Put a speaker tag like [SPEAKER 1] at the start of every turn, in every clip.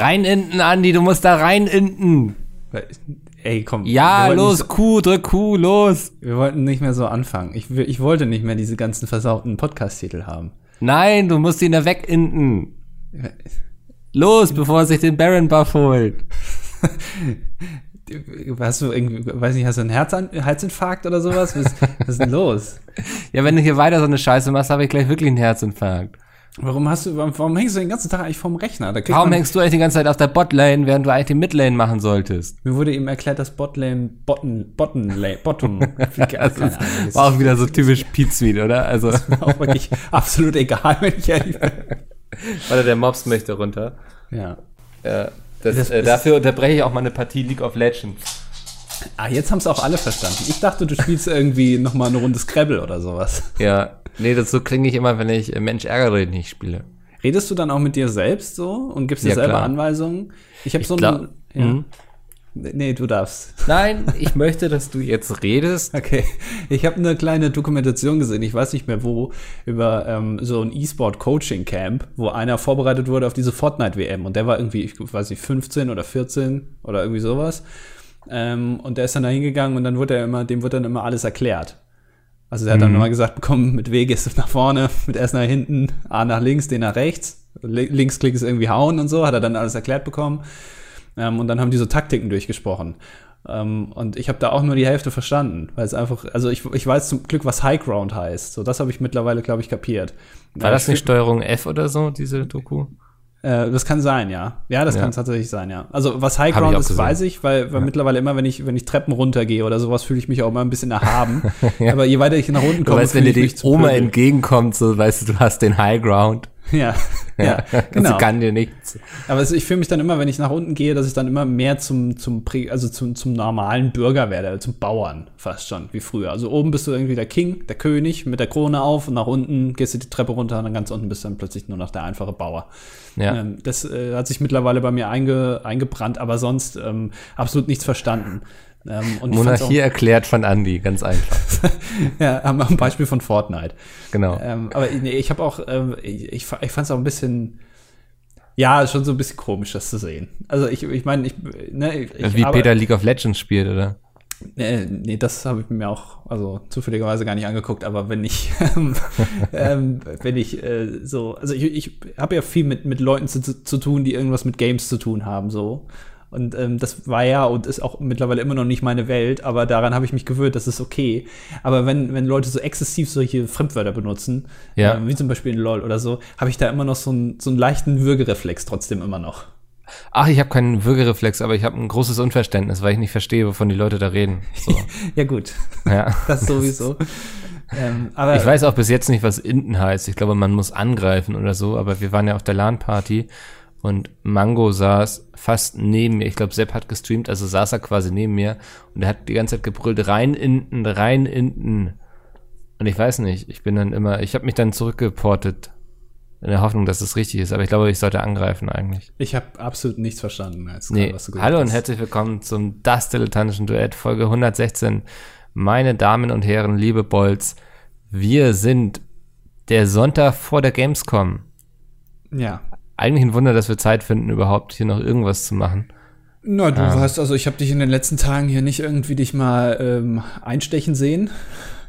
[SPEAKER 1] Rein inten, Andi, du musst da rein inten.
[SPEAKER 2] Ey, komm.
[SPEAKER 1] Ja, los,
[SPEAKER 2] nicht
[SPEAKER 1] Q, drück Q, los.
[SPEAKER 2] So, wir wollten nicht mehr so anfangen. Ich, will- ich wollte nicht mehr diese ganzen versauten Podcast-Titel haben.
[SPEAKER 1] Nein, du musst ihn da weginten. Los, bevor er sich den Baron Buff holt.
[SPEAKER 2] Hast du irgendwie, weiß nicht, hast du einen Herzan Herzinfarkt oder sowas? Was, was ist denn los?
[SPEAKER 1] Ja, wenn du hier weiter so eine Scheiße machst, habe ich gleich wirklich einen Herzinfarkt.
[SPEAKER 2] Warum hast du, warum, warum hängst du den ganzen Tag eigentlich vorm Rechner?
[SPEAKER 1] Warum hängst du eigentlich die ganze Zeit auf der Botlane, während du eigentlich die Midlane machen solltest?
[SPEAKER 2] Mir wurde eben erklärt, dass Botlane, Bottom, Bottom, Bottom, Ahnung, das
[SPEAKER 1] War auch wieder so typisch Pizmeet, oder? Also,
[SPEAKER 2] ist mir auch wirklich absolut egal, wenn ich ehrlich bin.
[SPEAKER 1] warte, der Mobs möchte runter.
[SPEAKER 2] Ja.
[SPEAKER 1] Ja, das,
[SPEAKER 2] Das
[SPEAKER 1] äh,
[SPEAKER 2] ist-
[SPEAKER 1] dafür unterbreche ich auch mal eine Partie League of Legends.
[SPEAKER 2] Ah, jetzt haben es auch alle verstanden. Ich dachte, du spielst irgendwie noch mal eine Runde Scrabble oder sowas.
[SPEAKER 1] Ja, nee, das so klinge ich immer, wenn ich äh, Mensch ärgere nicht spiele.
[SPEAKER 2] Redest du dann auch mit dir selbst so und gibst dir
[SPEAKER 1] Ja,
[SPEAKER 2] selber
[SPEAKER 1] klar.
[SPEAKER 2] Anweisungen? Ich habe so
[SPEAKER 1] glaub-
[SPEAKER 2] ein. Ja.
[SPEAKER 1] Mhm.
[SPEAKER 2] Nee, du darfst.
[SPEAKER 1] Nein, ich möchte, dass du jetzt redest.
[SPEAKER 2] Okay. Ich habe eine kleine Dokumentation gesehen, ich weiß nicht mehr wo, über ähm, so ein E-Sport-Coaching-Camp, wo einer vorbereitet wurde auf diese Fortnite-WM. Und der war irgendwie, ich weiß nicht, 15 oder 14 oder irgendwie sowas. Ähm, und der ist dann da hingegangen und dann wurde er immer, dem wird dann immer alles erklärt. Also der hat dann immer gesagt bekommen, mit W gehst du nach vorne, mit S nach hinten, A nach links, D nach rechts. Li- Linksklick ist irgendwie hauen und so, hat er dann alles erklärt bekommen. Ähm, und dann haben die so Taktiken durchgesprochen. Ähm, und ich habe da auch nur die Hälfte verstanden, weil es einfach, also ich, ich weiß zum Glück, was High Ground heißt. So, das habe ich mittlerweile, glaube ich, kapiert.
[SPEAKER 1] War das nicht Steuerung F oder so, diese Doku?
[SPEAKER 2] Äh, das kann sein, ja. Ja, das
[SPEAKER 1] Ja.
[SPEAKER 2] kann tatsächlich sein, ja. Also was High Ground ist,
[SPEAKER 1] gesehen.
[SPEAKER 2] weiß ich, weil, weil mittlerweile immer, wenn ich, wenn ich Treppen runtergehe oder sowas, fühle ich mich auch immer ein bisschen erhaben. Aber je weiter ich nach unten
[SPEAKER 1] Du
[SPEAKER 2] komme,
[SPEAKER 1] weißt, wenn dir die Oma entgegenkommt, so weißt du, du hast den High Ground.
[SPEAKER 2] Ja, ja, genau.
[SPEAKER 1] kann dir nichts.
[SPEAKER 2] Aber es, ich fühle mich dann immer, wenn ich nach unten gehe, dass ich dann immer mehr zum, zum, also zum, zum normalen Bürger werde, zum Bauern fast schon, wie früher. Also oben bist du irgendwie der King, der König mit der Krone auf und nach unten gehst du die Treppe runter und dann ganz unten bist du dann plötzlich nur noch der einfache Bauer.
[SPEAKER 1] Ja.
[SPEAKER 2] Ähm, das äh, hat sich mittlerweile bei mir einge, eingebrannt, aber sonst ähm, absolut nichts verstanden. Ähm,
[SPEAKER 1] Monarchie erklärt von Andy, ganz einfach.
[SPEAKER 2] Auch, ja, am, am Beispiel von Fortnite.
[SPEAKER 1] Genau.
[SPEAKER 2] Ähm, aber nee, ich habe auch, ähm, ich, ich, fa- ich fand es auch ein bisschen, ja, schon so ein bisschen komisch, das zu sehen. Also ich, ich meine, ich, ne, ich,
[SPEAKER 1] Wie
[SPEAKER 2] aber-
[SPEAKER 1] Peter League of Legends spielt, oder?
[SPEAKER 2] Nee, nee, das habe ich mir auch, also zufälligerweise gar nicht angeguckt, aber wenn ich, ähm, ähm, wenn ich äh, so, also ich, ich habe ja viel mit, mit Leuten zu, zu tun, die irgendwas mit Games zu tun haben, so. Und ähm, das war ja und ist auch mittlerweile immer noch nicht meine Welt, aber daran habe ich mich gewöhnt, das ist okay. Aber wenn, wenn Leute so exzessiv solche Fremdwörter benutzen,
[SPEAKER 1] Ja.
[SPEAKER 2] ähm, wie zum Beispiel in LOL oder so, habe ich da immer noch so, einen so einen leichten Würgereflex trotzdem immer noch.
[SPEAKER 1] Ach, ich habe keinen Würgereflex, aber ich habe ein großes Unverständnis, weil ich nicht verstehe, wovon die Leute da reden. So,
[SPEAKER 2] Ja, gut,
[SPEAKER 1] ja.
[SPEAKER 2] das sowieso. ähm, aber
[SPEAKER 1] Ich weiß auch bis jetzt nicht, was Inten heißt. Ich glaube, man muss angreifen oder so, aber wir waren ja auf der LAN-Party und Mango saß fast neben mir. Ich glaube, Sepp hat gestreamt, also saß er quasi neben mir und er hat die ganze Zeit gebrüllt, rein Inten, rein Inten. Und ich weiß nicht, ich bin dann immer, ich habe mich dann zurückgeportet in der Hoffnung, dass es richtig ist, aber ich glaube, ich sollte angreifen eigentlich.
[SPEAKER 2] Ich habe absolut nichts verstanden, als
[SPEAKER 1] Nee.
[SPEAKER 2] was du gesagt
[SPEAKER 1] Hallo und
[SPEAKER 2] hast.
[SPEAKER 1] herzlich willkommen zum Das Dilettantischen Duett, Folge 116. Meine Damen und Herren, liebe Bolz, wir sind der Sonntag vor der Gamescom.
[SPEAKER 2] Ja.
[SPEAKER 1] Eigentlich ein Wunder, dass wir Zeit finden, überhaupt hier noch irgendwas zu machen.
[SPEAKER 2] Na, du
[SPEAKER 1] Ah.
[SPEAKER 2] weißt, also ich habe dich in den letzten Tagen hier nicht irgendwie dich mal ähm, einstechen sehen.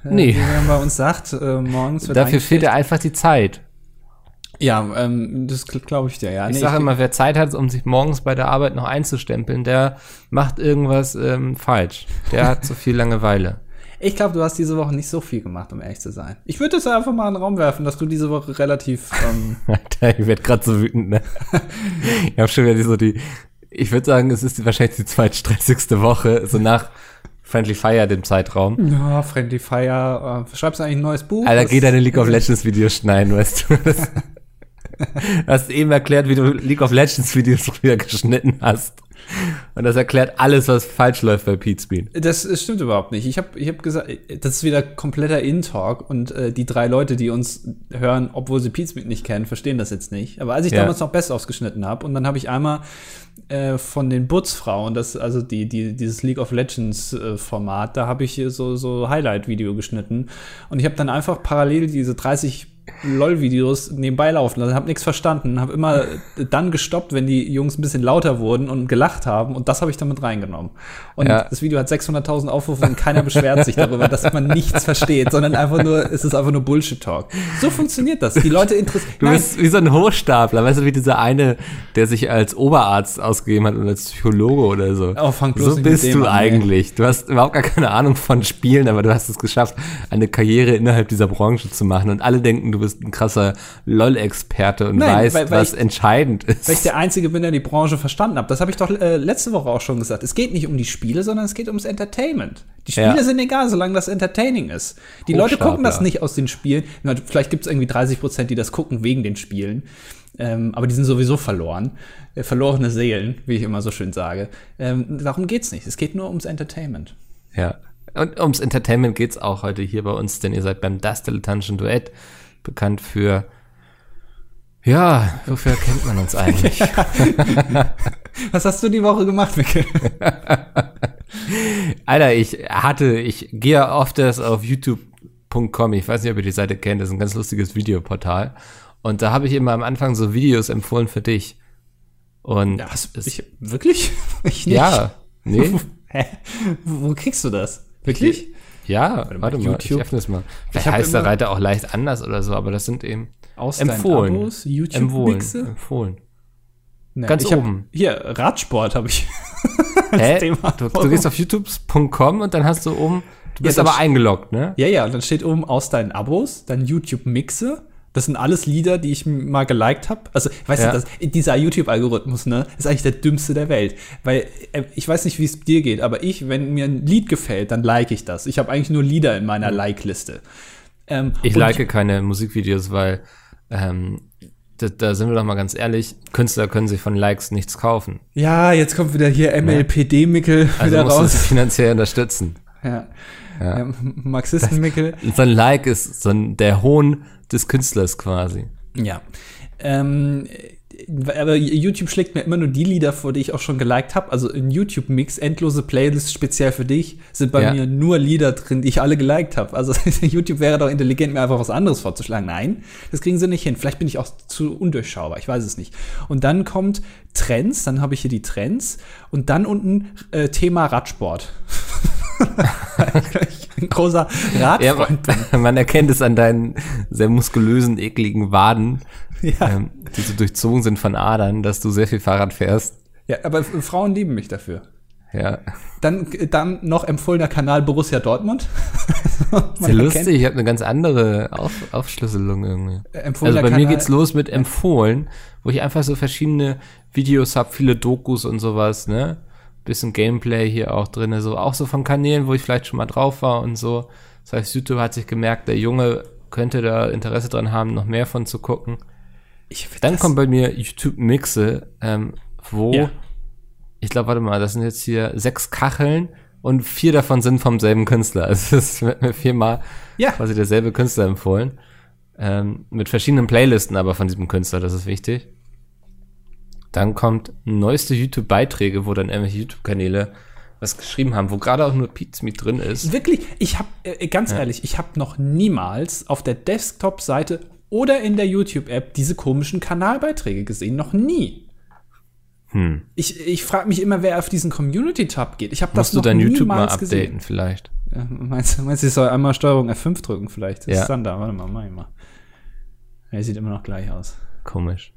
[SPEAKER 2] Äh,
[SPEAKER 1] Nee.
[SPEAKER 2] Wie man bei uns sagt, äh, morgens wird
[SPEAKER 1] Dafür fehlt ja einfach die Zeit.
[SPEAKER 2] Ja, ähm, das glaube ich dir, ja.
[SPEAKER 1] Ich
[SPEAKER 2] Nee,
[SPEAKER 1] sage immer, wer Zeit hat, um sich morgens bei der Arbeit noch einzustempeln, der macht irgendwas ähm, falsch. Der hat zu viel Langeweile.
[SPEAKER 2] Ich glaube, du hast diese Woche nicht so viel gemacht, um ehrlich zu sein. Ich würde das einfach mal in den Raum werfen, dass du diese Woche relativ. Ähm,
[SPEAKER 1] Alter, ich werde gerade so wütend, ne? Ich habe schon wieder so die, ich würde sagen, es ist wahrscheinlich die zweitstressigste Woche, so nach Friendly Fire, dem Zeitraum.
[SPEAKER 2] ja, Friendly Fire. Äh, schreibst du eigentlich ein neues Buch?
[SPEAKER 1] Alter, geh deine League of Legends Videos schneiden, weißt du. Das, hast eben erklärt, wie du League of Legends Videos früher geschnitten hast. Und das erklärt alles, was falsch läuft bei Pete Speed.
[SPEAKER 2] Das, das stimmt überhaupt nicht. Ich habe ich hab gesagt, das ist wieder kompletter In-Talk und äh, die drei Leute, die uns hören, obwohl sie Pizmeet nicht kennen, verstehen das jetzt nicht. Aber als ich
[SPEAKER 1] Ja.
[SPEAKER 2] damals noch Best ausgeschnitten habe und dann habe ich einmal äh, von den Butzfrauen, das also die, die dieses League of Legends äh, Format, da habe ich so so Highlight Video geschnitten und ich habe dann einfach parallel diese 30 LOL-Videos nebenbei laufen lassen, habe nichts verstanden, habe immer dann gestoppt, wenn die Jungs ein bisschen lauter wurden und gelacht haben und das habe ich damit reingenommen. Und
[SPEAKER 1] Ja.
[SPEAKER 2] das Video hat 600.000 Aufrufe und keiner beschwert sich darüber, dass man nichts versteht, sondern einfach nur, es ist einfach nur Bullshit-Talk. So funktioniert das. Die Leute interessieren.
[SPEAKER 1] Du bist wie so ein Hochstapler, weißt du, wie dieser eine, der sich als Oberarzt ausgegeben hat und als Psychologe oder so.
[SPEAKER 2] Oh, fang bloß
[SPEAKER 1] so bist du
[SPEAKER 2] an,
[SPEAKER 1] eigentlich. Du hast überhaupt gar keine Ahnung von Spielen, aber du hast es geschafft, eine Karriere innerhalb dieser Branche zu machen. Und alle denken, du bist ein krasser LOL-Experte und
[SPEAKER 2] Nein,
[SPEAKER 1] weißt,
[SPEAKER 2] weil- weil
[SPEAKER 1] was
[SPEAKER 2] ich-
[SPEAKER 1] entscheidend ist.
[SPEAKER 2] Weil ich der Einzige bin, der die Branche verstanden hat. Das habe ich doch äh, letzte Woche auch schon gesagt. Es geht nicht um die Spiele, sondern es geht ums Entertainment. Die Spiele
[SPEAKER 1] Ja.
[SPEAKER 2] sind egal, solange das entertaining ist. Die Leute gucken das nicht aus den Spielen. Vielleicht gibt es irgendwie 30 Prozent, die das gucken wegen den Spielen. Ähm, aber die sind sowieso verloren. Äh, verlorene Seelen, wie ich immer so schön sage. Ähm, darum geht's nicht. Es geht nur ums Entertainment.
[SPEAKER 1] Ja. Und ums Entertainment geht's auch heute hier bei uns, denn ihr seid beim Das Dilettantischen Duett bekannt für ja, wofür kennt man uns eigentlich?
[SPEAKER 2] Was hast du die Woche gemacht, Mikkel?
[SPEAKER 1] Alter, ich hatte, ich gehe oft das auf youtube.com, ich weiß nicht, ob ihr die Seite kennt, das ist ein ganz lustiges Videoportal. Und da habe ich immer am Anfang so Videos empfohlen für dich. Und
[SPEAKER 2] Ja, hast,
[SPEAKER 1] es-
[SPEAKER 2] ich, wirklich? Ich nicht.
[SPEAKER 1] ja, nee,
[SPEAKER 2] Hä? Wo kriegst du das? Wirklich?
[SPEAKER 1] Ja,
[SPEAKER 2] mal,
[SPEAKER 1] warte mal,
[SPEAKER 2] YouTube.
[SPEAKER 1] ich öffne es mal. Vielleicht
[SPEAKER 2] hab
[SPEAKER 1] heißt der
[SPEAKER 2] immer-
[SPEAKER 1] Reiter auch leicht anders oder so, aber das sind eben
[SPEAKER 2] Aus deinen
[SPEAKER 1] empfohlen.
[SPEAKER 2] Abos,
[SPEAKER 1] empfohlen,
[SPEAKER 2] YouTube-Mixe?
[SPEAKER 1] empfohlen.
[SPEAKER 2] Nee,
[SPEAKER 1] Ganz
[SPEAKER 2] ich hab-
[SPEAKER 1] oben.
[SPEAKER 2] hier, Radsport habe ich.
[SPEAKER 1] Hä?
[SPEAKER 2] Thema.
[SPEAKER 1] Du, du gehst auf youtube.com und dann hast du oben, du bist
[SPEAKER 2] dann
[SPEAKER 1] aber eingeloggt, ne?
[SPEAKER 2] Ja, ja, und dann steht oben aus deinen Abos, dann YouTube-Mixe. Das sind alles Lieder, die ich mal geliked habe. Also, weißt
[SPEAKER 1] Ja.
[SPEAKER 2] du, das, dieser YouTube-Algorithmus, ne, ist eigentlich der dümmste der Welt. Weil, äh, ich weiß nicht, wie es dir geht, aber ich, wenn mir ein Lied gefällt, dann like ich das. Ich habe eigentlich nur Lieder in meiner Like-Liste. Ähm,
[SPEAKER 1] Ich like keine Musikvideos, weil ähm, da, da sind wir doch mal ganz ehrlich, Künstler können sich von Likes nichts kaufen.
[SPEAKER 2] Ja, jetzt kommt wieder hier MLPD-Mickel
[SPEAKER 1] Also
[SPEAKER 2] wieder
[SPEAKER 1] musst du sie
[SPEAKER 2] raus.
[SPEAKER 1] finanziell unterstützen.
[SPEAKER 2] Ja. Ähm, Marxisten-Mickel.
[SPEAKER 1] So ein Like ist so ein, der Hohn des Künstlers quasi.
[SPEAKER 2] Ja. Ähm, äh, aber YouTube schlägt mir immer nur die Lieder vor, die ich auch schon geliked habe. Also in YouTube-Mix, endlose Playlists speziell für dich, sind bei
[SPEAKER 1] Ja.
[SPEAKER 2] mir nur Lieder drin, die ich alle geliked habe. Also YouTube wäre doch intelligent, mir einfach was anderes vorzuschlagen. Nein, das kriegen sie nicht hin. Vielleicht bin ich auch zu undurchschaubar, ich weiß es nicht. Und dann kommt Trends, dann habe ich hier die Trends und dann unten äh, Thema Radsport. Ein großer
[SPEAKER 1] Ja,
[SPEAKER 2] Radfreund bin.
[SPEAKER 1] man, man erkennt es an deinen sehr muskulösen, ekligen Waden,
[SPEAKER 2] Ja.
[SPEAKER 1] ähm, die so durchzogen sind von Adern, dass du sehr viel Fahrrad fährst.
[SPEAKER 2] ja, aber Frauen lieben mich dafür.
[SPEAKER 1] Ja.
[SPEAKER 2] Dann, dann noch empfohlener Kanal Borussia Dortmund.
[SPEAKER 1] Sehr lustig, ich habe eine ganz andere Auf, Aufschlüsselung irgendwie.
[SPEAKER 2] Äh, empfohlener
[SPEAKER 1] Also bei mir
[SPEAKER 2] Kanal-
[SPEAKER 1] geht's los mit empfohlen, wo ich einfach so verschiedene Videos hab, viele Dokus und sowas, ne? Bisschen Gameplay hier auch drinne, so auch so von Kanälen, wo ich vielleicht schon mal drauf war und so. Das heißt, YouTube hat sich gemerkt, der Junge könnte da Interesse dran haben, noch mehr von zu gucken.
[SPEAKER 2] Ich
[SPEAKER 1] Dann kommt bei mir YouTube Mixe, ähm, wo
[SPEAKER 2] Ja.
[SPEAKER 1] ich glaube, warte mal, das sind jetzt hier sechs Kacheln und vier davon sind vom selben Künstler. Also es wird mir viermal
[SPEAKER 2] Ja.
[SPEAKER 1] quasi derselbe Künstler empfohlen. Ähm, mit verschiedenen Playlisten aber von diesem Künstler, das ist wichtig. Dann kommt neueste YouTube-Beiträge, wo dann irgendwelche YouTube-Kanäle was geschrieben haben, wo gerade auch nur Pizza mit drin ist.
[SPEAKER 2] Wirklich, ich habe, äh, ganz ehrlich, ich habe noch niemals auf der Desktop-Seite oder in der YouTube-App diese komischen Kanalbeiträge gesehen. Noch nie.
[SPEAKER 1] Hm.
[SPEAKER 2] Ich, ich frage mich immer, wer auf diesen Community-Tab geht. Ich habe das
[SPEAKER 1] Musst du
[SPEAKER 2] noch
[SPEAKER 1] dein YouTube mal
[SPEAKER 2] gesehen.
[SPEAKER 1] updaten vielleicht.
[SPEAKER 2] Ja, meinst, du- meinst du, ich soll einmal Steuerung F5 drücken vielleicht? Das
[SPEAKER 1] Ja.
[SPEAKER 2] ist dann da. Warte mal, mach ich mal. Er sieht immer noch gleich aus.
[SPEAKER 1] Komisch.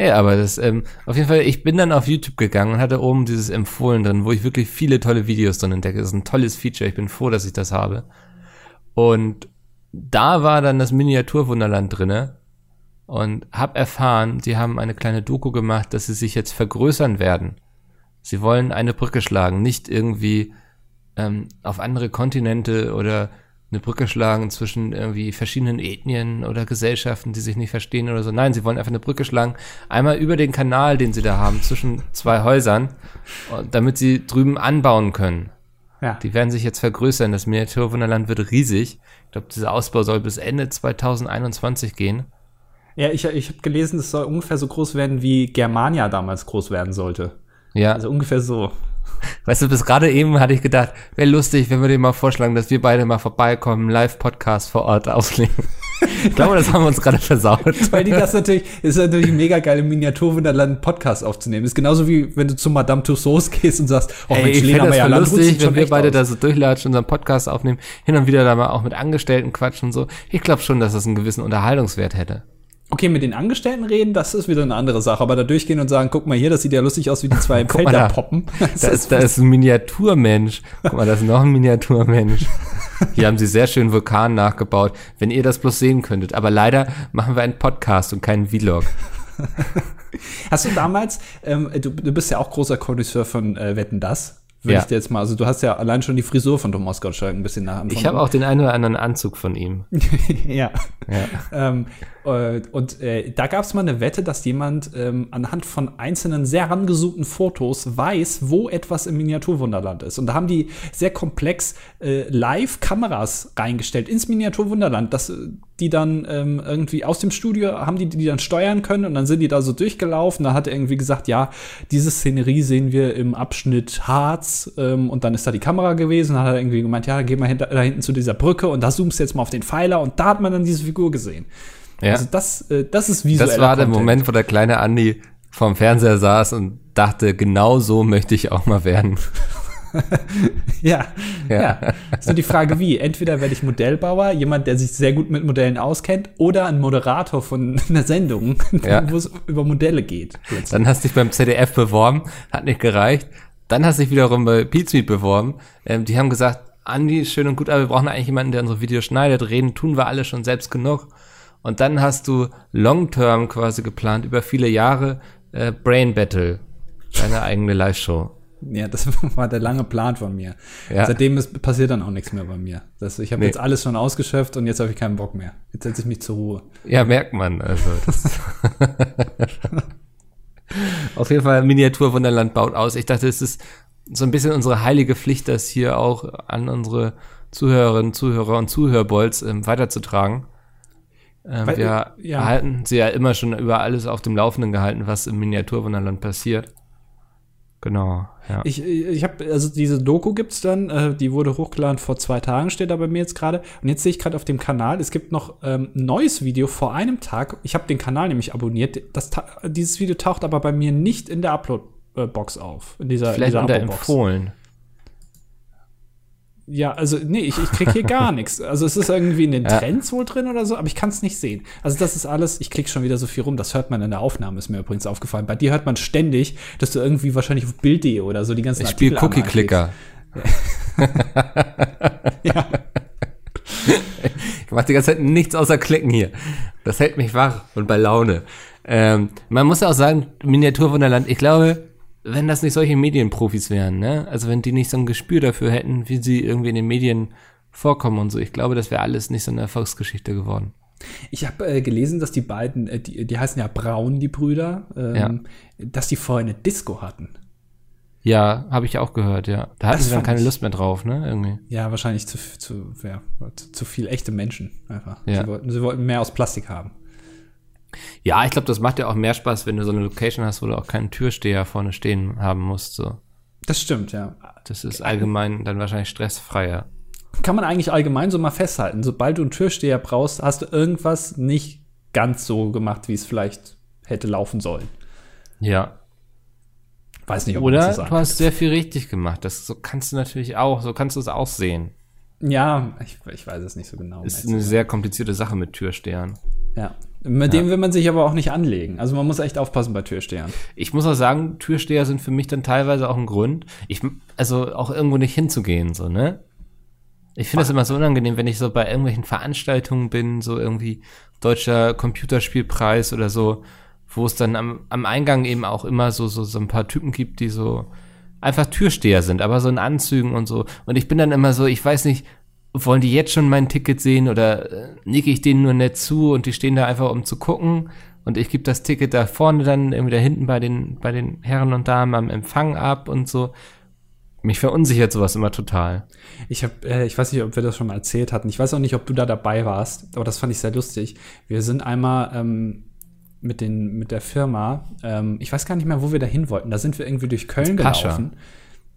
[SPEAKER 1] Ja, aber das, ähm, auf jeden Fall, ich bin dann auf YouTube gegangen und hatte oben dieses Empfohlen drin, wo ich wirklich viele tolle Videos drin entdecke. Das ist ein tolles Feature. Ich bin froh, dass ich das habe. Und da war dann das Miniaturwunderland drinne und hab erfahren, sie haben eine kleine Doku gemacht, dass sie sich jetzt vergrößern werden. Sie wollen eine Brücke schlagen, nicht irgendwie ähm, auf andere Kontinente oder eine Brücke schlagen zwischen irgendwie verschiedenen Ethnien oder Gesellschaften, die sich nicht verstehen oder so. Nein, sie wollen einfach eine Brücke schlagen, einmal über den Kanal, den sie da haben, zwischen zwei Häusern, damit sie drüben anbauen können.
[SPEAKER 2] Ja.
[SPEAKER 1] Die werden sich jetzt vergrößern. Das Miniaturwunderland wird riesig. Ich glaube, dieser Ausbau soll bis Ende 2021 gehen.
[SPEAKER 2] Ja, ich, ich habe gelesen, es soll ungefähr so groß werden, wie Germania damals groß werden sollte.
[SPEAKER 1] Ja,
[SPEAKER 2] Also ungefähr so.
[SPEAKER 1] Weißt du, bis gerade eben hatte ich gedacht, wäre lustig, wenn wir dir mal vorschlagen, dass wir beide mal vorbeikommen, Live-Podcast vor Ort aufnehmen. Ich glaube, das haben wir uns gerade versaut.
[SPEAKER 2] Weil die das natürlich, ist natürlich mega geil, im Miniaturwunderland einen Podcast aufzunehmen. Ist genauso wie wenn du zu Madame Tussauds gehst und sagst,
[SPEAKER 1] oh Ey, Mensch, ich Lena Meyer lustig, wenn wir beide aus. da so durchlatschen, unseren Podcast aufnehmen, hin und wieder da mal auch mit Angestellten quatschen und so. Ich glaube schon, dass das einen gewissen Unterhaltungswert hätte.
[SPEAKER 2] Okay, mit den Angestellten reden, das ist wieder eine andere Sache. Aber da durchgehen und sagen, guck mal hier, das sieht ja lustig aus, wie die zwei im Feld da poppen.
[SPEAKER 1] Da ist, da ist ein Miniaturmensch. Guck mal, da ist noch ein Miniaturmensch. Hier haben sie sehr schön Vulkan nachgebaut. Wenn ihr das bloß sehen könntet. Aber leider machen wir einen Podcast und keinen Vlog.
[SPEAKER 2] Hast du damals, ähm, du, du bist ja auch großer Connoisseur von äh, Wetten, Das? Würde ja. ich dir jetzt mal, also du hast ja allein schon die Frisur von Thomas Gottschalk ein bisschen nachempfunden.
[SPEAKER 1] Ich habe auch den einen oder anderen Anzug von ihm.
[SPEAKER 2] ja. ja. Ähm, äh, und äh, da gab es mal eine Wette, dass jemand ähm, anhand von einzelnen sehr rangesuchten Fotos weiß, wo etwas im Miniaturwunderland ist. Und da haben die sehr komplex äh, Live-Kameras reingestellt ins Miniaturwunderland, dass die dann ähm, irgendwie aus dem Studio haben die die dann steuern können und dann sind die da so durchgelaufen. Da hat er irgendwie gesagt, ja, diese Szenerie sehen wir im Abschnitt Harz ähm, und dann ist da die Kamera gewesen. Dann hat er irgendwie gemeint, ja, geh mal hinter, da hinten zu dieser Brücke und da zoomst du jetzt mal auf den Pfeiler und da hat man dann diese Figur gesehen. Ja. Also das, äh, das ist visuell.
[SPEAKER 1] Das war der Moment, wo der kleine Andi vorm Fernseher saß und dachte, genau so möchte ich auch mal werden.
[SPEAKER 2] ja, ja, ja. Ist nur die Frage, wie. Entweder werde ich Modellbauer, jemand, der sich sehr gut mit Modellen auskennt, oder ein Moderator von einer Sendung, ja. wo es über Modelle geht.
[SPEAKER 1] Plötzlich. Dann hast du dich beim ZDF beworben, hat nicht gereicht. Dann hast du dich wiederum bei Pizmeet beworben. Ähm, die haben gesagt, Andi, schön und gut, aber wir brauchen eigentlich jemanden, der unsere Videos schneidet. Reden tun wir alle schon selbst genug. Und dann hast du Long-Term quasi geplant, über viele Jahre äh, Brain Battle, deine eigene Live-Show.
[SPEAKER 2] Ja, das war der lange Plan von mir. Ja. Seitdem ist, passiert dann auch nichts mehr bei mir. Das, ich habe nee. jetzt alles schon ausgeschöpft und jetzt habe ich keinen Bock mehr. Jetzt setze ich mich zur Ruhe.
[SPEAKER 1] Ja, merkt man. Also Auf jeden Fall Miniatur Wunderland baut aus. Ich dachte, es ist so ein bisschen unsere heilige Pflicht, das hier auch an unsere Zuhörerinnen, Zuhörer und Zuhörbolz ähm, weiterzutragen. Ähm, Weil, wir ja. halten sie ja immer schon über alles auf dem Laufenden gehalten, was im Miniaturwunderland passiert. Genau, ja.
[SPEAKER 2] Ich, ich habe, also diese Doku gibt's dann, äh, die wurde hochgeladen vor zwei Tagen, steht da bei mir jetzt gerade. Und jetzt sehe ich gerade auf dem Kanal, es gibt noch ähm, ein neues Video vor einem Tag. Ich habe den Kanal nämlich abonniert. Das, dieses Video taucht aber bei mir nicht in der Upload-Box auf. In dieser,
[SPEAKER 1] Vielleicht
[SPEAKER 2] in
[SPEAKER 1] dieser unter empfohlen.
[SPEAKER 2] Ja, also nee, ich, ich krieg hier gar nichts. Also es ist irgendwie in den Trends wohl drin oder so, aber ich kann es nicht sehen. Also das ist alles, ich klicke schon wieder so viel rum, das hört man in der Aufnahme, ist mir übrigens aufgefallen. Bei dir hört man ständig, dass du irgendwie wahrscheinlich auf Bild.de oder so die ganzen
[SPEAKER 1] Ich spiele Cookie-Clicker. ja. Ich mache die ganze Zeit nichts außer klicken hier. Das hält mich wach und bei Laune. Ähm, man muss ja auch sagen, Miniaturwunderland, ich glaube, wenn das nicht solche Medienprofis wären, ne? Also wenn die nicht so ein Gespür dafür hätten, wie sie irgendwie in den Medien vorkommen und so. Ich glaube, das wäre alles nicht so eine Erfolgsgeschichte geworden.
[SPEAKER 2] Ich habe äh, gelesen, dass die beiden, äh, die, die heißen ja Braun, die Brüder, ähm, ja. dass die vorher eine Disco hatten.
[SPEAKER 1] Ja, habe ich auch gehört, ja. Da hatten sie dann keine ich, Lust mehr drauf, ne? Irgendwie.
[SPEAKER 2] Ja, wahrscheinlich zu, zu, ja, zu, zu viel echte Menschen einfach. Ja. Sie, wollten, sie wollten mehr aus Plastik haben.
[SPEAKER 1] Ja, ich glaube, das macht ja auch mehr Spaß, wenn du so eine Location hast, wo du auch keinen Türsteher vorne stehen haben musst. So.
[SPEAKER 2] Das stimmt, ja.
[SPEAKER 1] Das ist allgemein dann wahrscheinlich stressfreier.
[SPEAKER 2] Kann man eigentlich allgemein so mal festhalten. Sobald du einen Türsteher brauchst, hast du irgendwas nicht ganz so gemacht, wie es vielleicht hätte laufen sollen.
[SPEAKER 1] Ja.
[SPEAKER 2] Weiß nicht, ob
[SPEAKER 1] Oder man so du hast sehr viel richtig gemacht. Das so kannst du natürlich auch, so kannst du es auch sehen.
[SPEAKER 2] Ja, ich, ich weiß es nicht so genau.
[SPEAKER 1] Ist eine sehr komplizierte Sache mit Türstehern.
[SPEAKER 2] Ja. Mit ja. dem will man sich aber auch nicht anlegen. Also man muss echt aufpassen bei Türstehern.
[SPEAKER 1] Ich muss auch sagen, Türsteher sind für mich dann teilweise auch ein Grund, ich, also auch irgendwo nicht hinzugehen, so, ne? Ich finde das immer so unangenehm, wenn ich so bei irgendwelchen Veranstaltungen bin, so irgendwie deutscher Computerspielpreis oder so, wo es dann am, am Eingang eben auch immer so, so, so ein paar Typen gibt, die so einfach Türsteher sind, aber so in Anzügen und so. Und ich bin dann immer so, ich weiß nicht, wollen die jetzt schon mein Ticket sehen oder äh, nicke ich denen nur nett zu und die stehen da einfach um zu gucken und ich gebe das Ticket da vorne dann irgendwie da hinten bei den, bei den Herren und Damen am Empfang ab und so. Mich verunsichert sowas immer total.
[SPEAKER 2] Ich habe, äh, ich weiß nicht, ob wir das schon mal erzählt hatten. Ich weiß auch nicht, ob du da dabei warst, aber das fand ich sehr lustig. Wir sind einmal ähm, mit den, mit der Firma, ähm, ich weiß gar nicht mehr, wo wir da hin wollten. Da sind wir irgendwie durch Köln gelaufen.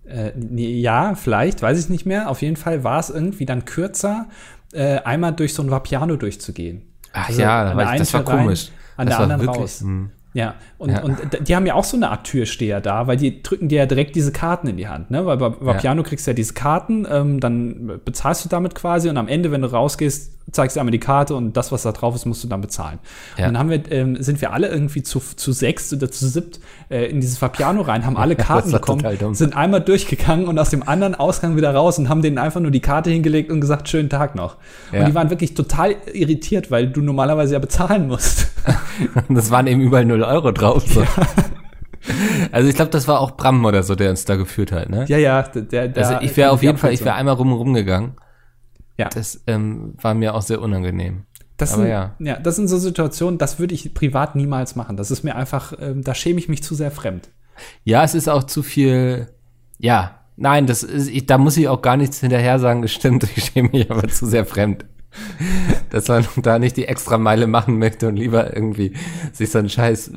[SPEAKER 2] Äh, nee, ja, vielleicht, weiß ich nicht mehr. Auf jeden Fall war es irgendwie dann kürzer, äh, einmal durch so ein Vapiano durchzugehen.
[SPEAKER 1] Ach
[SPEAKER 2] Also
[SPEAKER 1] ja,
[SPEAKER 2] an
[SPEAKER 1] da
[SPEAKER 2] der
[SPEAKER 1] war ich, das war
[SPEAKER 2] rein,
[SPEAKER 1] komisch.
[SPEAKER 2] an
[SPEAKER 1] das
[SPEAKER 2] der anderen
[SPEAKER 1] wirklich,
[SPEAKER 2] raus.
[SPEAKER 1] hm.
[SPEAKER 2] Ja, und,
[SPEAKER 1] Ja.
[SPEAKER 2] und die haben ja auch so eine Art Türsteher da, weil die drücken dir ja direkt diese Karten in die Hand, ne? Weil bei Vapiano kriegst du ja diese Karten, ähm, dann bezahlst du damit quasi und am Ende, wenn du rausgehst, zeigst du einmal die Karte und das, was da drauf ist, musst du dann bezahlen.
[SPEAKER 1] Ja.
[SPEAKER 2] Und dann haben wir, ähm, sind wir alle irgendwie zu, zu sechs oder zu siebt äh, in dieses Vapiano rein, haben alle Karten bekommen, sind einmal durchgegangen und aus dem anderen Ausgang wieder raus und haben denen einfach nur die Karte hingelegt und gesagt, schönen Tag noch.
[SPEAKER 1] Ja.
[SPEAKER 2] Und die waren wirklich total irritiert, weil du normalerweise ja bezahlen musst.
[SPEAKER 1] Das waren eben überall 0 Euro drauf. So. Also ich glaube, das war auch Bram oder so, der uns da geführt hat, ne?
[SPEAKER 2] ja, ja, der, der
[SPEAKER 1] also ich wäre auf jeden Fall, ich wäre einmal rum rumgegangen.
[SPEAKER 2] Ja.
[SPEAKER 1] Das ähm, war mir auch sehr unangenehm.
[SPEAKER 2] Das
[SPEAKER 1] Aber
[SPEAKER 2] sind,
[SPEAKER 1] ja.
[SPEAKER 2] ja. das sind so Situationen, das würde ich privat niemals machen. Das ist mir einfach, ähm, da schäme ich mich zu sehr fremd.
[SPEAKER 1] Ja, es ist auch zu viel. Ja, nein, das ist, ich, da muss ich auch gar nichts hinterher sagen. Das stimmt, ich schäme mich aber zu sehr fremd. Dass man da nicht die extra Meile machen möchte und lieber irgendwie sich so ein scheiß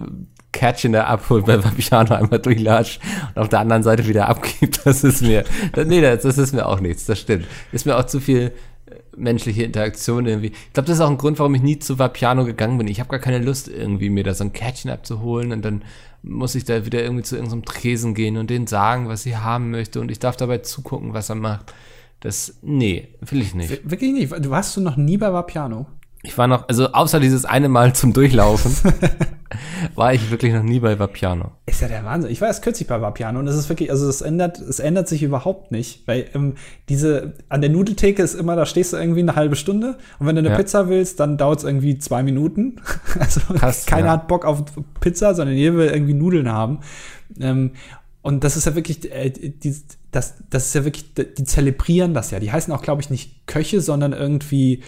[SPEAKER 1] Kärtchen da abholt bei Vapiano einmal durchlatscht und auf der anderen Seite wieder abgibt. Das ist mir, das, nee, das, das ist mir auch nichts. Das stimmt. Ist mir auch zu viel äh, menschliche Interaktion irgendwie. Ich glaube, das ist auch ein Grund, warum ich nie zu Vapiano gegangen bin. Ich habe gar keine Lust, irgendwie mir da so ein Kärtchen abzuholen und dann muss ich da wieder irgendwie zu irgendeinem Tresen gehen und denen sagen, was ich haben möchte und ich darf dabei zugucken, was er macht. Das, nee, will ich nicht.
[SPEAKER 2] Wir- Wirklich nicht. Du warst du noch nie bei Vapiano?
[SPEAKER 1] Ich war noch, also außer dieses eine Mal zum Durchlaufen, war ich wirklich noch nie bei Vapiano.
[SPEAKER 2] Ist ja der Wahnsinn. Ich war erst kürzlich bei Vapiano und es ist wirklich, also es ändert, es ändert sich überhaupt nicht, weil ähm, diese, an der Nudeltheke ist immer, da stehst du irgendwie eine halbe Stunde und wenn du eine
[SPEAKER 1] Ja.
[SPEAKER 2] Pizza willst, dann dauert es irgendwie zwei Minuten. Also
[SPEAKER 1] Krass,
[SPEAKER 2] keiner
[SPEAKER 1] ja.
[SPEAKER 2] hat Bock auf Pizza, sondern jeder will irgendwie Nudeln haben. Ähm, und das ist ja wirklich, äh, die, das, das ist ja wirklich, die zelebrieren das ja. Die heißen auch, glaube ich, nicht Köche, sondern irgendwie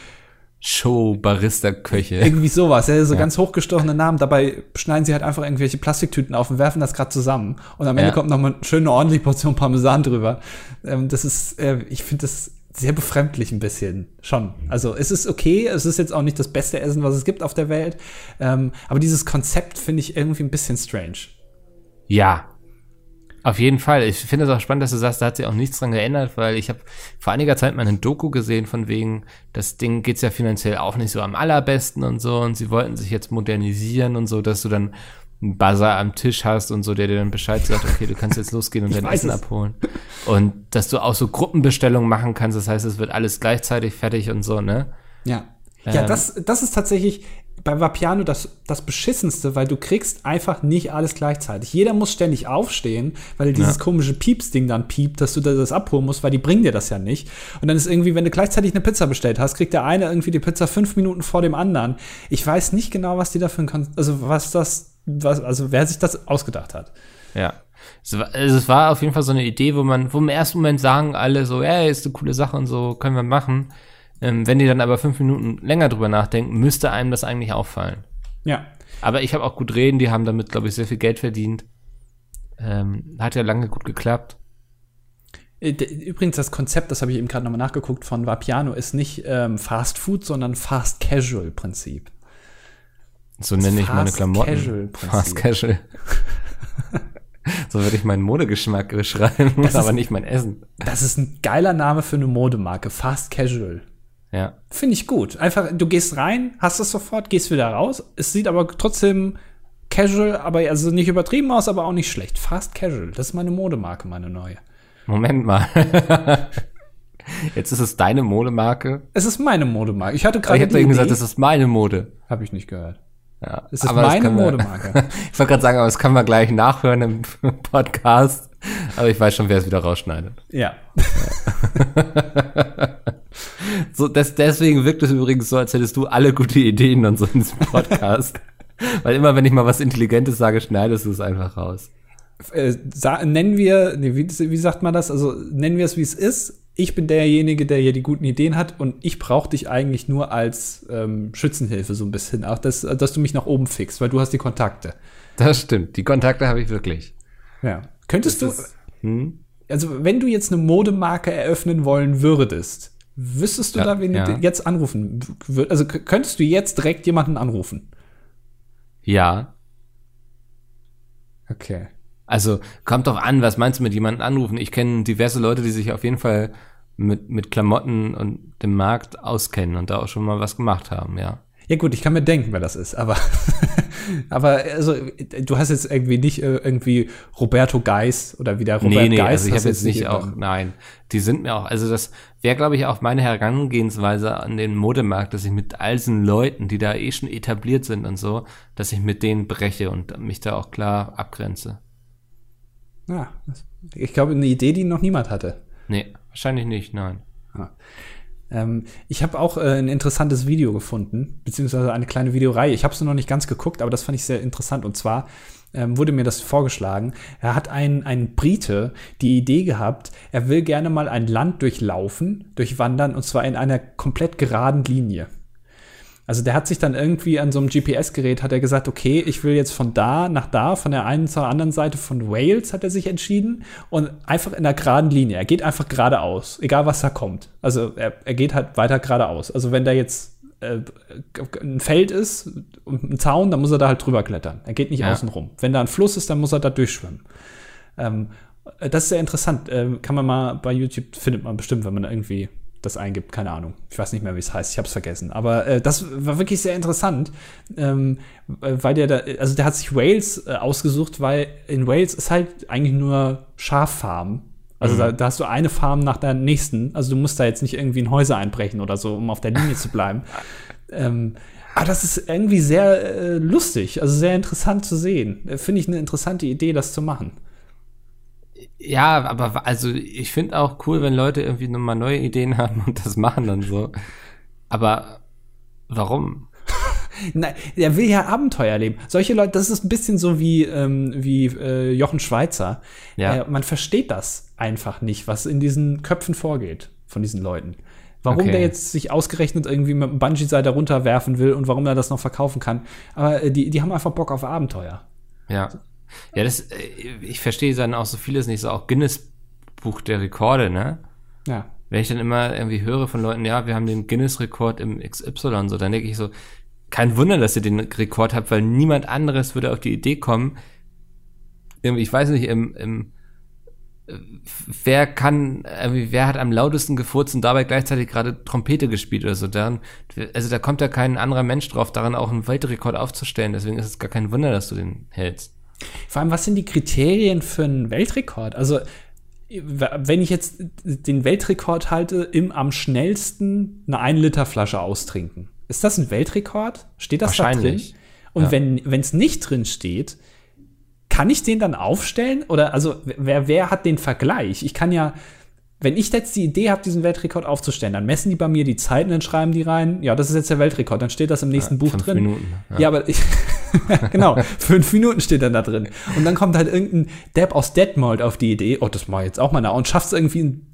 [SPEAKER 1] Show, Barista, Köche.
[SPEAKER 2] irgendwie sowas, ja, so
[SPEAKER 1] Ja.
[SPEAKER 2] ganz hochgestochene Namen. Dabei schneiden sie halt einfach irgendwelche Plastiktüten auf und werfen das gerade zusammen. Und am Ende
[SPEAKER 1] Ja.
[SPEAKER 2] kommt noch mal eine schöne ordentliche Portion Parmesan drüber. Ähm, das ist, äh, ich finde das sehr befremdlich ein bisschen schon. Also es ist okay, es ist jetzt auch nicht das beste Essen, was es gibt auf der Welt. Ähm, aber dieses Konzept finde ich irgendwie ein bisschen strange.
[SPEAKER 1] Ja. Auf jeden Fall. Ich finde es auch spannend, dass du sagst, da hat sich auch nichts dran geändert, weil ich habe vor einiger Zeit mal eine Doku gesehen von wegen, das Ding geht's ja finanziell auch nicht so am allerbesten und so und sie wollten sich jetzt modernisieren und so, dass du dann einen Buzzer am Tisch hast und so, der dir dann Bescheid sagt, okay, du kannst jetzt losgehen und dein Essen
[SPEAKER 2] es.
[SPEAKER 1] abholen. Und dass du auch so Gruppenbestellungen machen kannst, das heißt, es wird alles gleichzeitig fertig und so, ne?
[SPEAKER 2] Ja. Ja,
[SPEAKER 1] Ähm.
[SPEAKER 2] das, das ist tatsächlich bei Vapiano das, das Beschissenste, weil du kriegst einfach nicht alles gleichzeitig. Jeder muss ständig aufstehen, weil dieses
[SPEAKER 1] Ja.
[SPEAKER 2] komische Pieps-Ding dann piept, dass du da das abholen musst, weil die bringen dir das ja nicht. Und dann ist irgendwie, wenn du gleichzeitig eine Pizza bestellt hast, kriegt der eine irgendwie die Pizza fünf Minuten vor dem anderen. Ich weiß nicht genau, was die dafür, also was das, was, also wer sich das ausgedacht hat.
[SPEAKER 1] Ja. Es war, also es war auf jeden Fall so eine Idee, wo man, wo im ersten Moment sagen alle so, ey, ist eine coole Sache und so, können wir machen. Ähm, wenn die dann aber fünf Minuten länger drüber nachdenken, müsste einem das eigentlich auffallen.
[SPEAKER 2] Ja.
[SPEAKER 1] Aber ich habe auch gut reden, die haben damit, glaube ich, sehr viel Geld verdient. Ähm, hat ja lange gut geklappt.
[SPEAKER 2] Äh, Übrigens, das Konzept, das habe ich eben gerade nochmal nachgeguckt, von Vapiano ist nicht ähm, Fast Food, sondern Fast Casual Prinzip.
[SPEAKER 1] So nenne ich meine
[SPEAKER 2] Fast
[SPEAKER 1] Klamotten.
[SPEAKER 2] Casual Prinzip.
[SPEAKER 1] Fast Casual. so würde ich meinen Modegeschmack beschreiben,
[SPEAKER 2] Das ist-
[SPEAKER 1] aber nicht mein Essen.
[SPEAKER 2] Das ist ein geiler Name für eine Modemarke. Fast Casual.
[SPEAKER 1] Ja.
[SPEAKER 2] Finde ich gut. Einfach, du gehst rein, hast es sofort, gehst wieder raus. Es sieht aber trotzdem casual, aber also nicht übertrieben aus, aber auch nicht schlecht. Fast Casual. Das ist meine Modemarke, meine neue.
[SPEAKER 1] Moment mal. Jetzt ist es deine Modemarke.
[SPEAKER 2] Es ist meine Modemarke. Ich hatte gerade
[SPEAKER 1] ich eben gesagt, das ist meine Mode.
[SPEAKER 2] Habe ich nicht gehört.
[SPEAKER 1] Ja,
[SPEAKER 2] Es ist
[SPEAKER 1] aber das
[SPEAKER 2] meine
[SPEAKER 1] wir-
[SPEAKER 2] Modemarke.
[SPEAKER 1] Ich wollte gerade sagen, aber das kann man gleich nachhören im Podcast. Aber ich weiß schon, wer es wieder rausschneidet.
[SPEAKER 2] ja.
[SPEAKER 1] So, das, deswegen wirkt es übrigens so, als hättest du alle gute Ideen und so in diesem Podcast. Weil immer, wenn ich mal was Intelligentes sage, schneidest du es einfach raus.
[SPEAKER 2] Äh, nennen wir, nee, wie, wie sagt man das? Also nennen wir es, wie es ist. Ich bin derjenige, der hier die guten Ideen hat und ich brauche dich eigentlich nur als ähm, Schützenhilfe so ein bisschen. Auch, dass, dass du mich nach oben fixst, weil du hast die Kontakte.
[SPEAKER 1] Das stimmt. Die Kontakte habe ich wirklich.
[SPEAKER 2] Ja. Könntest
[SPEAKER 1] Das
[SPEAKER 2] du,
[SPEAKER 1] hm?
[SPEAKER 2] also wenn du jetzt eine Modemarke eröffnen wollen würdest, wüsstest du
[SPEAKER 1] Ja,
[SPEAKER 2] da, wen
[SPEAKER 1] ja.
[SPEAKER 2] du jetzt anrufen würdest? Also könntest du jetzt direkt jemanden anrufen?
[SPEAKER 1] Ja.
[SPEAKER 2] Okay.
[SPEAKER 1] Also kommt doch an, was meinst du mit jemandem anrufen? Ich kenne diverse Leute, die sich auf jeden Fall mit, mit Klamotten und dem Markt auskennen und da auch schon mal was gemacht haben, ja.
[SPEAKER 2] Ja gut, ich kann mir denken, wer das ist, aber, aber also, du hast jetzt irgendwie nicht äh, irgendwie Roberto Geis oder wie der Robert
[SPEAKER 1] nee, nee,
[SPEAKER 2] Geis.
[SPEAKER 1] also ich habe jetzt nicht auch, nein, die sind mir auch, also das wäre, glaube ich, auch meine Herangehensweise an den Modemarkt, dass ich mit all diesen Leuten, die da eh schon etabliert sind und so, dass ich mit denen breche und mich da auch klar abgrenze.
[SPEAKER 2] Ja, das- ich glaube, eine Idee, die noch niemand hatte.
[SPEAKER 1] Nee, wahrscheinlich nicht, nein.
[SPEAKER 2] Ähm, ich habe auch äh, ein interessantes Video gefunden, beziehungsweise eine kleine Videoreihe. Ich habe es noch nicht ganz geguckt, aber das fand ich sehr interessant. Und zwar ähm, wurde mir das vorgeschlagen. Er hat ein, ein Brite die Idee gehabt, er will gerne mal ein Land durchlaufen, durchwandern, und zwar in einer komplett geraden Linie. Also der hat sich dann irgendwie an so einem GPS-Gerät, hat er gesagt, okay, ich will jetzt von da nach da, von der einen zur anderen Seite von Wales hat er sich entschieden und einfach in einer geraden Linie. Er geht einfach geradeaus, egal was da kommt. Also er, er geht halt weiter geradeaus. Also wenn da jetzt äh, ein Feld ist und ein Zaun, dann muss er da halt drüber klettern. Er geht nicht
[SPEAKER 1] Ja.
[SPEAKER 2] außen rum. Wenn da ein Fluss ist, dann muss er da durchschwimmen. Ähm, das ist sehr interessant. Ähm, kann man mal bei YouTube, findet man bestimmt, wenn man irgendwie das eingibt. Keine Ahnung. Ich weiß nicht mehr, wie es heißt. Ich habe es vergessen. Aber äh, das war wirklich sehr interessant, ähm, äh, weil der da, also der hat sich Wales äh, ausgesucht, weil in Wales ist halt eigentlich nur Schaffarm. Also da, da hast du eine Farm nach der nächsten. Also du musst da jetzt nicht irgendwie in Häuser einbrechen oder so, um auf der Linie zu bleiben. Ähm, aber das ist irgendwie sehr äh, lustig, also sehr interessant zu sehen. Äh, Finde ich eine interessante Idee, das zu machen.
[SPEAKER 1] Ja, aber also ich finde auch cool, wenn Leute irgendwie nochmal neue Ideen haben und das machen dann so. Aber warum?
[SPEAKER 2] Nein, er will ja Abenteuer erleben. Solche Leute, das ist ein bisschen so wie, ähm, wie äh, Jochen Schweizer.
[SPEAKER 1] Ja.
[SPEAKER 2] Äh, man versteht das einfach nicht, was in diesen Köpfen vorgeht von diesen Leuten. Warum
[SPEAKER 1] Okay.
[SPEAKER 2] der jetzt sich ausgerechnet irgendwie mit einem Bungee-Seil da runterwerfen will und warum er das noch verkaufen kann. Aber äh, die, die haben einfach Bock auf Abenteuer.
[SPEAKER 1] Ja. Ja, das, äh, ich verstehe dann auch so vieles nicht, so auch Guinness Buch der Rekorde, ne?
[SPEAKER 2] Ja.
[SPEAKER 1] Wenn ich dann immer irgendwie höre von Leuten, ja, wir haben den Guinness-Rekord im XY, so, dann denke ich so, kein Wunder, dass ihr den Rekord habt, weil niemand anderes würde auf die Idee kommen, irgendwie, ich weiß nicht, im, im äh, wer kann, irgendwie, wer hat am lautesten gefurzt und dabei gleichzeitig gerade Trompete gespielt oder so, dann, also da kommt ja kein anderer Mensch drauf, daran auch einen Weltrekord aufzustellen, deswegen ist es gar kein Wunder, dass du den hältst.
[SPEAKER 2] Vor allem, was sind die Kriterien für einen Weltrekord? Also, wenn ich jetzt den Weltrekord halte, im am schnellsten eine 1 Liter Flasche austrinken, ist das ein Weltrekord? Steht das da drin? Und
[SPEAKER 1] Ja.
[SPEAKER 2] wenn es nicht drin steht, kann ich den dann aufstellen? Oder also wer, wer hat den Vergleich? Ich kann ja, wenn ich jetzt die Idee habe, diesen Weltrekord aufzustellen, dann messen die bei mir die Zeit und dann schreiben die rein, ja, das ist jetzt der Weltrekord, dann steht das im nächsten Buch
[SPEAKER 1] fünf
[SPEAKER 2] drin.
[SPEAKER 1] Minuten,
[SPEAKER 2] Ja,
[SPEAKER 1] ja.
[SPEAKER 2] aber ich, genau, fünf Minuten steht dann da drin. Und dann kommt halt irgendein Depp aus Detmold auf die Idee, oh, das mache ich jetzt auch mal nach und schafft es irgendwie in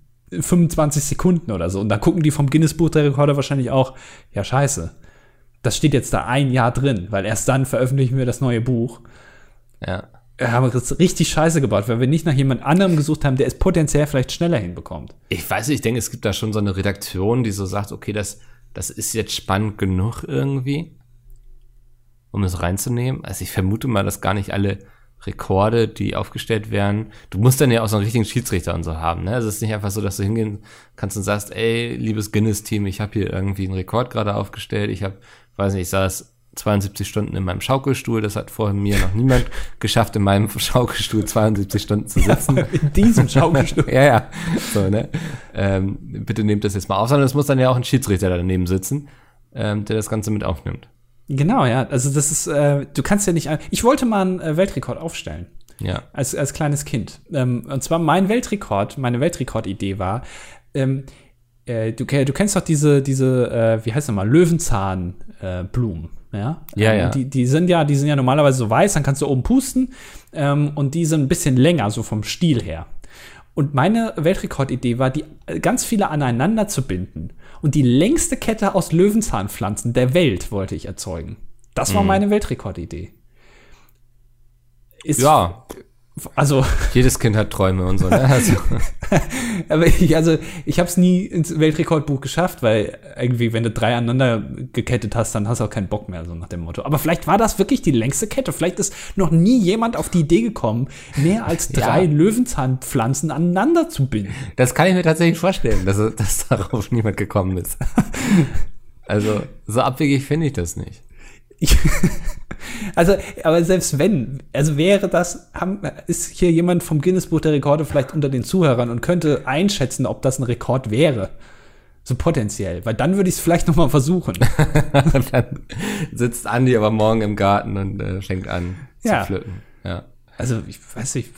[SPEAKER 2] 25 Sekunden oder so. Und da gucken die vom Guinness Buch der Rekorde wahrscheinlich auch, ja, scheiße. Das steht jetzt da ein Jahr drin, weil erst dann veröffentlichen wir das neue Buch.
[SPEAKER 1] Ja.
[SPEAKER 2] Wir haben es richtig scheiße gebaut, weil wir nicht nach jemand anderem gesucht haben, der es potenziell vielleicht schneller hinbekommt.
[SPEAKER 1] Ich weiß nicht, ich denke, es gibt da schon so eine Redaktion, die so sagt, okay, das, das ist jetzt spannend genug irgendwie, um es reinzunehmen. Also ich vermute mal, dass gar nicht alle Rekorde, die aufgestellt werden, du musst dann ja auch so einen richtigen Schiedsrichter und so haben. Ne? Also es ist nicht einfach so, dass du hingehen kannst und sagst, ey, liebes Guinness-Team, ich habe hier irgendwie einen Rekord gerade aufgestellt. Ich habe, weiß nicht, ich saß 72 Stunden in meinem Schaukelstuhl. Das hat vorher mir noch niemand geschafft, in meinem Schaukelstuhl 72 Stunden zu sitzen.
[SPEAKER 2] In diesem Schaukelstuhl.
[SPEAKER 1] Ja, ja. So, ne? Ähm, bitte nehmt das jetzt mal auf, sondern es muss dann ja auch ein Schiedsrichter daneben sitzen, ähm, der das Ganze mit aufnimmt.
[SPEAKER 2] Genau, ja. Also das ist, äh, du kannst ja nicht. Ich wollte mal einen äh, Weltrekord aufstellen.
[SPEAKER 1] Ja.
[SPEAKER 2] als, als kleines Kind. Ähm, und zwar mein Weltrekord, meine Weltrekordidee war, ähm, äh, du, du kennst doch diese, diese, äh, wie heißt das mal, Löwenzahnblumen, äh, ja?
[SPEAKER 1] Ja,
[SPEAKER 2] Ähm,
[SPEAKER 1] ja.
[SPEAKER 2] Die, die sind ja, die sind ja normalerweise so weiß, dann kannst du oben pusten, ähm, und die sind ein bisschen länger, so vom Stiel her. Und meine Weltrekordidee war, die äh, ganz viele aneinander zu binden. Und die längste Kette aus Löwenzahnpflanzen der Welt wollte ich erzeugen. Das war
[SPEAKER 1] Mhm.
[SPEAKER 2] meine Weltrekordidee. Ist
[SPEAKER 1] Ja.
[SPEAKER 2] Also,
[SPEAKER 1] Jedes Kind hat Träume und so. Ne? Also,
[SPEAKER 2] aber ich, also, ich habe es nie ins Weltrekordbuch geschafft, weil irgendwie, wenn du drei aneinander gekettet hast, dann hast du auch keinen Bock mehr, so nach dem Motto. Aber vielleicht war das wirklich die längste Kette. Vielleicht ist noch nie jemand auf die Idee gekommen, mehr als drei
[SPEAKER 1] Ja.
[SPEAKER 2] Löwenzahnpflanzen aneinander zu binden.
[SPEAKER 1] das kann ich mir tatsächlich vorstellen, dass, dass darauf niemand gekommen ist. Also, so abwegig finde ich das nicht.
[SPEAKER 2] Ich, also, aber selbst wenn, also wäre das, haben, ist hier jemand vom Guinness-Buch der Rekorde vielleicht unter den Zuhörern und könnte einschätzen, ob das ein Rekord wäre. So potenziell. Weil dann würde ich es vielleicht noch mal versuchen.
[SPEAKER 1] Dann sitzt Andi aber morgen im Garten und äh, fängt an
[SPEAKER 2] Ja.
[SPEAKER 1] zu pflücken. Ja.
[SPEAKER 2] Also, ich weiß nicht.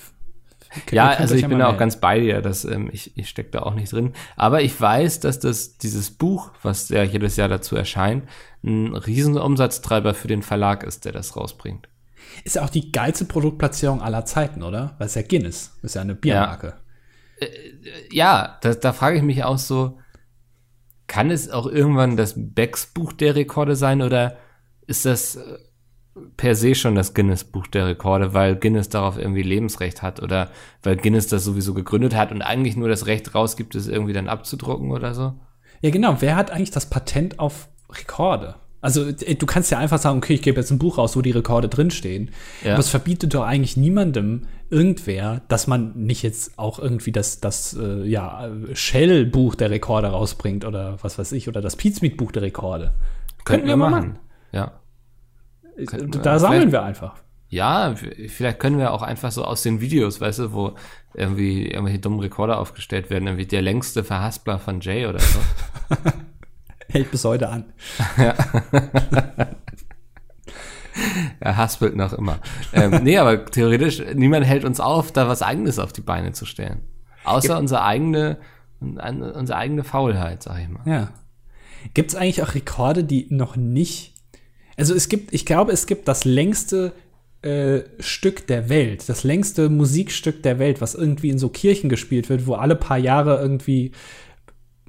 [SPEAKER 1] Ja, also ich bin
[SPEAKER 2] mal
[SPEAKER 1] da auch ganz bei dir, dass ähm, ich, ich stecke da auch nicht drin. Aber ich weiß, dass das dieses Buch, was ja jedes Jahr dazu erscheint, ein riesen Umsatztreiber für den Verlag ist, der das rausbringt.
[SPEAKER 2] Ist ja auch die geilste Produktplatzierung aller Zeiten, oder? Weil es ja Guinness. Ist ja eine Biermarke.
[SPEAKER 1] Ja, da, da frage ich mich auch so, kann es auch irgendwann das Becks Buch der Rekorde sein oder ist das äh, per se schon das Guinness Buch der Rekorde, weil Guinness darauf irgendwie Lebensrecht hat oder weil Guinness das sowieso gegründet hat und eigentlich nur das Recht rausgibt, es irgendwie dann abzudrucken oder so?
[SPEAKER 2] Ja, genau. Wer hat eigentlich das Patent auf Rekorde? Also, äh, du kannst ja einfach sagen, okay, ich gebe jetzt ein Buch raus, wo die Rekorde drinstehen.
[SPEAKER 1] Ja.
[SPEAKER 2] Aber es verbietet doch eigentlich niemandem, irgendwer, dass man nicht jetzt auch irgendwie das, das äh, ja, Shell-Buch der Rekorde rausbringt oder was weiß ich, oder das Pizmeet-Buch der Rekorde.
[SPEAKER 1] Könnten wir machen. Ja. Wir-
[SPEAKER 2] Da sammeln wir einfach.
[SPEAKER 1] Ja, vielleicht können wir auch einfach so aus den Videos, weißt du, wo irgendwie irgendwelche dummen Rekorde aufgestellt werden, irgendwie der längste Verhaspler von Jay oder so.
[SPEAKER 2] Hält bis heute an.
[SPEAKER 1] Er haspelt noch immer. ähm, nee, aber theoretisch, niemand hält uns auf, da was Eigenes auf die Beine zu stellen. Außer unsere eigene, unsere eigene Faulheit, sag ich mal.
[SPEAKER 2] Ja. Gibt es eigentlich auch Rekorde, die noch nicht. Also es gibt, ich glaube, es gibt das längste äh, Stück der Welt, das längste Musikstück der Welt, was irgendwie in so Kirchen gespielt wird, wo alle paar Jahre irgendwie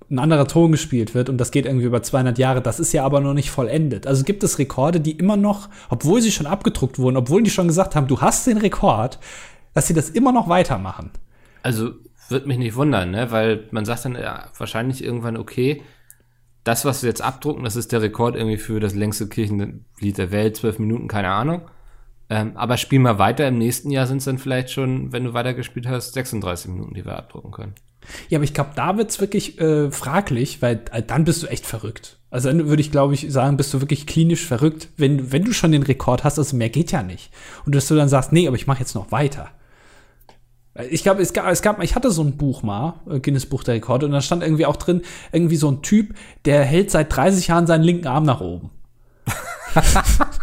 [SPEAKER 2] ein anderer Ton gespielt wird und das geht irgendwie über 200 Jahre. Das ist ja aber noch nicht vollendet. Also gibt es Rekorde, die immer noch, obwohl sie schon abgedruckt wurden, obwohl die schon gesagt haben, du hast den Rekord, dass sie das immer noch weitermachen.
[SPEAKER 1] Also, wird mich nicht wundern, ne? Weil man sagt dann ja, wahrscheinlich irgendwann, okay, das, was wir jetzt abdrucken, das ist der Rekord irgendwie für das längste Kirchenlied der Welt, zwölf Minuten, keine Ahnung. Ähm, aber spiel mal weiter, im nächsten Jahr sind es dann vielleicht schon, wenn du weitergespielt hast, 36 Minuten, die wir abdrucken können.
[SPEAKER 2] Ja, aber ich glaube, da wird's wirklich äh, fraglich, weil äh, dann bist du echt verrückt. Also dann würde ich, glaube ich, sagen, bist du wirklich klinisch verrückt, wenn, wenn du schon den Rekord hast, also mehr geht ja nicht. Und dass du dann sagst, nee, aber ich mache jetzt noch weiter. Ich glaube, es gab, es gab, ich hatte so ein Buch mal, äh, Guinness Buch der Rekorde, und da stand irgendwie auch drin, irgendwie so ein Typ, der hält seit 30 Jahren seinen linken Arm nach oben.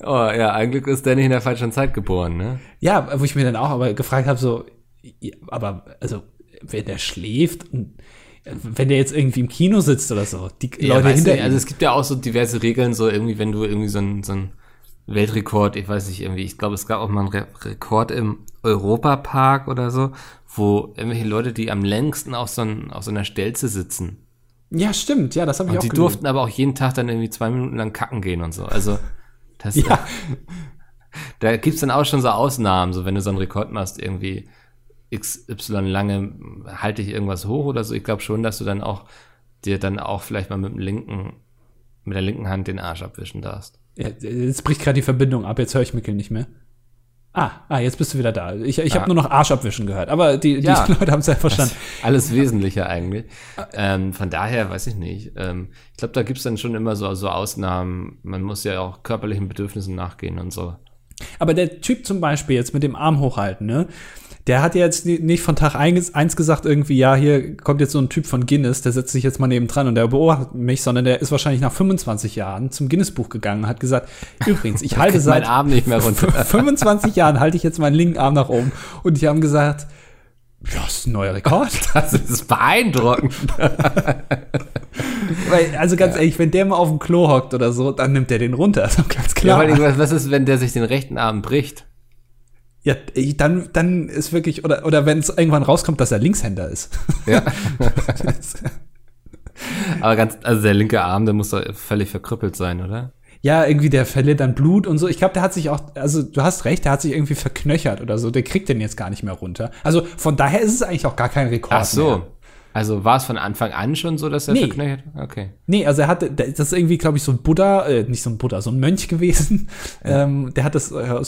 [SPEAKER 1] Oh ja, ein Glück ist der nicht in der falschen Zeit geboren, ne?
[SPEAKER 2] Ja, wo ich mir dann auch aber gefragt habe, so, aber also, wenn der schläft äh, wenn der jetzt irgendwie im Kino sitzt oder so, die
[SPEAKER 1] Ja,
[SPEAKER 2] Leute hinter
[SPEAKER 1] du, also
[SPEAKER 2] ihm.
[SPEAKER 1] es gibt ja auch so diverse Regeln, so irgendwie, wenn du irgendwie so ein, so ein Weltrekord, ich weiß nicht, irgendwie, ich glaube, es gab auch mal einen Re Rekord im Europapark oder so, wo irgendwelche Leute, die am längsten auf so, ein, auf so einer Stelze sitzen.
[SPEAKER 2] Ja, stimmt, ja, das habe ich
[SPEAKER 1] Und
[SPEAKER 2] auch
[SPEAKER 1] die
[SPEAKER 2] gelesen.
[SPEAKER 1] durften aber auch jeden Tag dann irgendwie zwei Minuten lang kacken gehen und so. Also, das,
[SPEAKER 2] Ja,
[SPEAKER 1] da gibt's dann auch schon so Ausnahmen, so wenn du so einen Rekord machst, irgendwie XY lange, halte ich irgendwas hoch oder so. Ich glaube schon, dass du dann auch dir dann auch vielleicht mal mit dem linken, mit der linken Hand den Arsch abwischen darfst.
[SPEAKER 2] Ja, jetzt bricht gerade die Verbindung ab, jetzt höre ich Mikkel nicht mehr. Ah, ah, jetzt bist du wieder da. Ich, ich
[SPEAKER 1] Ah.
[SPEAKER 2] habe nur noch Arsch abwischen gehört, aber die,
[SPEAKER 1] Ja.
[SPEAKER 2] die Leute haben es ja verstanden.
[SPEAKER 1] Alles Wesentliche eigentlich. Ähm, von daher weiß ich nicht. Ähm, ich glaube, da gibt's dann schon immer so, so Ausnahmen. Man muss ja auch körperlichen Bedürfnissen nachgehen und so.
[SPEAKER 2] Aber der Typ zum Beispiel jetzt mit dem Arm hochhalten, ne? Der hat ja jetzt ni- nicht von Tag eins eins gesagt, irgendwie, ja, hier kommt jetzt so ein Typ von Guinness, der setzt sich jetzt mal neben dran und der beobachtet mich, sondern der ist wahrscheinlich nach 25 Jahren zum Guinness-Buch gegangen und hat gesagt, übrigens, ich halte seit
[SPEAKER 1] Arm nicht mehr runter.
[SPEAKER 2] 25 Jahren halte ich jetzt meinen linken Arm nach oben. Und die haben gesagt, ja, ist ein neuer Rekord.
[SPEAKER 1] Das ist beeindruckend.
[SPEAKER 2] Weil, also ganz ehrlich, wenn der mal auf dem Klo hockt oder so, dann nimmt der den runter. Das doch ganz
[SPEAKER 1] Ja,
[SPEAKER 2] klar.
[SPEAKER 1] irgendwas, was ist, wenn der sich den rechten Arm bricht?
[SPEAKER 2] Ja, dann, dann ist wirklich, oder, oder wenn es irgendwann rauskommt, dass er Linkshänder ist.
[SPEAKER 1] Ja. Aber ganz, also der linke Arm, der muss doch völlig verkrüppelt sein, oder?
[SPEAKER 2] ja, irgendwie der verliert dann Blut und so. Ich glaube, der hat sich auch, also du hast recht, der hat sich irgendwie verknöchert oder so. Der kriegt den jetzt gar nicht mehr runter. Also von daher ist es eigentlich auch gar kein Rekord.
[SPEAKER 1] Ach so.
[SPEAKER 2] Mehr.
[SPEAKER 1] Also war es von Anfang an schon so, dass er
[SPEAKER 2] Nee.
[SPEAKER 1] verknöchert? Okay.
[SPEAKER 2] Nee, also er hatte, das ist irgendwie, glaube ich, so ein Buddha, äh, nicht so ein Buddha, so ein Mönch gewesen. Ähm, der hat das, äh,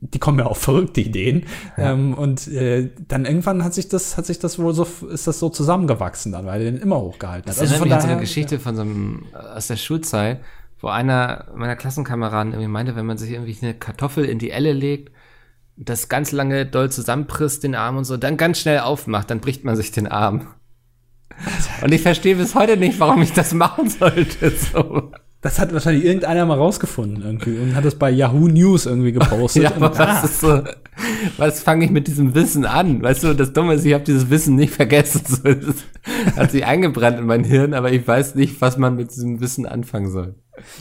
[SPEAKER 2] die kommen ja auf verrückte Ideen. Ähm, und äh, dann irgendwann hat sich das, hat sich das wohl so, ist das so zusammengewachsen dann, weil er den immer hochgehalten hat.
[SPEAKER 1] Das erinnert mich an so eine Geschichte von so einem, aus der Schulzeit, wo einer meiner Klassenkameraden irgendwie meinte, wenn man sich irgendwie eine Kartoffel in die Elle legt, das ganz lange doll zusammenpresst, den Arm und so, dann ganz schnell aufmacht, dann bricht man sich den Arm. Und ich verstehe bis heute nicht, warum ich das machen sollte. So.
[SPEAKER 2] Das hat wahrscheinlich irgendeiner mal rausgefunden irgendwie und hat das bei Yahoo News irgendwie gepostet.
[SPEAKER 1] Ja, aber
[SPEAKER 2] ah,
[SPEAKER 1] was so, was fange ich mit diesem Wissen an? Weißt du, das Dumme ist, ich habe dieses Wissen nicht vergessen. So, das hat sich eingebrannt in mein Hirn, aber ich weiß nicht, was man mit diesem Wissen anfangen soll.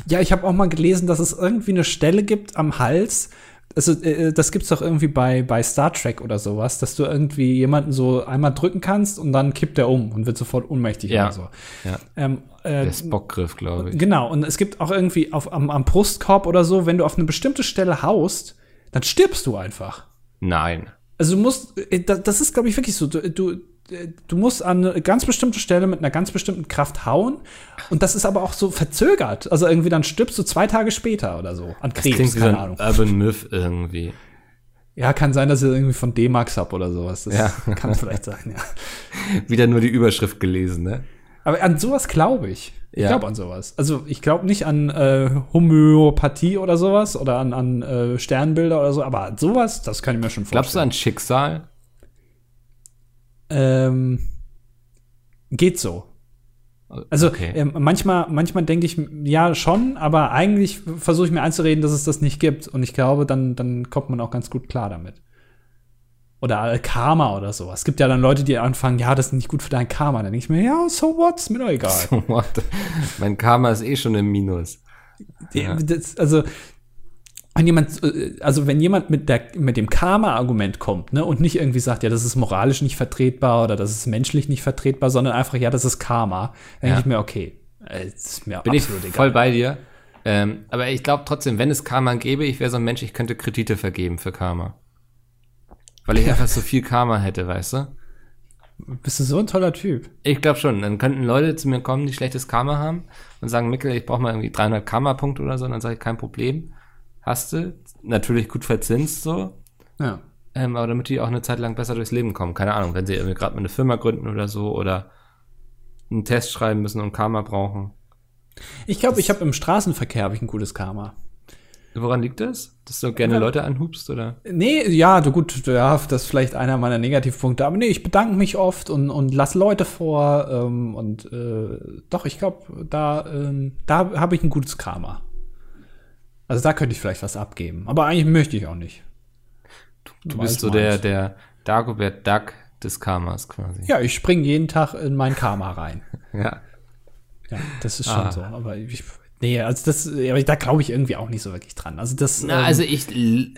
[SPEAKER 2] Ja, ich habe auch mal gelesen, dass es irgendwie eine Stelle gibt am Hals. Also, äh, das gibt's doch irgendwie bei, bei Star Trek oder sowas, dass du irgendwie jemanden so einmal drücken kannst und dann kippt er um und wird sofort ohnmächtig
[SPEAKER 1] Ja.
[SPEAKER 2] oder so.
[SPEAKER 1] Ja.
[SPEAKER 2] Ähm, äh,
[SPEAKER 1] Der Spockgriff, glaube ich.
[SPEAKER 2] genau, und es gibt auch irgendwie auf, am, am Brustkorb oder so, wenn du auf eine bestimmte Stelle haust, dann stirbst du einfach.
[SPEAKER 1] Nein.
[SPEAKER 2] Also du musst, äh, da- das ist, glaube ich, wirklich so. Du, du, äh, du musst an eine ganz bestimmte Stelle mit einer ganz bestimmten Kraft hauen. Und das ist aber auch so verzögert. Also irgendwie dann stirbst du zwei Tage später oder so. An
[SPEAKER 1] Das
[SPEAKER 2] Krebs,
[SPEAKER 1] klingt wie so
[SPEAKER 2] keine
[SPEAKER 1] ein
[SPEAKER 2] Ahnung.
[SPEAKER 1] Urban Myth irgendwie.
[SPEAKER 2] Ja, kann sein, dass ihr irgendwie von D-Max habt oder sowas. Das
[SPEAKER 1] Ja.
[SPEAKER 2] kann vielleicht sein, ja.
[SPEAKER 1] Wieder nur die Überschrift gelesen, ne?
[SPEAKER 2] Aber an sowas glaube ich. Ich
[SPEAKER 1] Ja.
[SPEAKER 2] glaube an sowas. Also ich glaube nicht an äh, Homöopathie oder sowas oder an, an äh, Sternbilder oder so, aber an sowas, das kann ich mir schon vorstellen.
[SPEAKER 1] Glaubst du an Schicksal?
[SPEAKER 2] Ähm, geht so. Also
[SPEAKER 1] Okay.
[SPEAKER 2] ähm, manchmal, manchmal denke ich, ja schon, aber eigentlich versuche ich mir einzureden, dass es das nicht gibt. Und ich glaube, dann, dann kommt man auch ganz gut klar damit. Oder Karma oder so. Es gibt ja dann Leute, die anfangen, ja, das ist nicht gut für dein Karma. Dann denke ich mir, ja, so what, ist mir doch egal.
[SPEAKER 1] What? mein Karma ist eh schon im Minus. Ja.
[SPEAKER 2] Das, also, wenn jemand, äh, also wenn jemand mit, der, mit dem Karma-Argument kommt, ne, und nicht irgendwie sagt, ja, das ist moralisch nicht vertretbar oder das ist menschlich nicht vertretbar, sondern einfach, ja, das ist Karma, dann
[SPEAKER 1] Ja.
[SPEAKER 2] denke ich mir, okay, äh, das ist mir
[SPEAKER 1] Bin ich
[SPEAKER 2] absolut egal.
[SPEAKER 1] voll bei dir. Ähm, aber ich glaube trotzdem, wenn es Karma gäbe, ich wäre so ein Mensch, ich könnte Kredite vergeben für Karma. Weil ich einfach so viel Karma hätte, weißt du?
[SPEAKER 2] Bist du so ein toller Typ?
[SPEAKER 1] Ich glaube schon. Dann könnten Leute zu mir kommen, die schlechtes Karma haben und sagen, Mikkel, ich brauche mal irgendwie 300 Karma-Punkte oder so. Und dann sage ich, kein Problem. Hast du. Natürlich gut verzinst so.
[SPEAKER 2] Ja.
[SPEAKER 1] Ähm, aber damit die auch eine Zeit lang besser durchs Leben kommen. Keine Ahnung, wenn sie irgendwie gerade mal eine Firma gründen oder so oder einen Test schreiben müssen und Karma brauchen.
[SPEAKER 2] Ich glaube, ich habe im Straßenverkehr hab ich ein gutes Karma.
[SPEAKER 1] Woran liegt das? Dass du gerne
[SPEAKER 2] Ja.
[SPEAKER 1] Leute anhubst oder?
[SPEAKER 2] Nee, ja, du gut, ja, das ist vielleicht einer meiner Negativpunkte, aber nee, ich bedanke mich oft und, und lass Leute vor ähm, und äh, doch, ich glaube, da, ähm, da habe ich ein gutes Karma. Also da könnte ich vielleicht was abgeben, aber eigentlich möchte ich auch nicht.
[SPEAKER 1] Du
[SPEAKER 2] Weiß
[SPEAKER 1] bist so der, der Dagobert Duck des Karmas quasi.
[SPEAKER 2] Ja, ich springe jeden Tag in mein Karma rein.
[SPEAKER 1] Ja.
[SPEAKER 2] Ja, das ist schon
[SPEAKER 1] Ah.
[SPEAKER 2] so. Aber ich, nee, also das, aber da glaube ich irgendwie auch nicht so wirklich dran. Also das.
[SPEAKER 1] Na,
[SPEAKER 2] ähm,
[SPEAKER 1] also ich,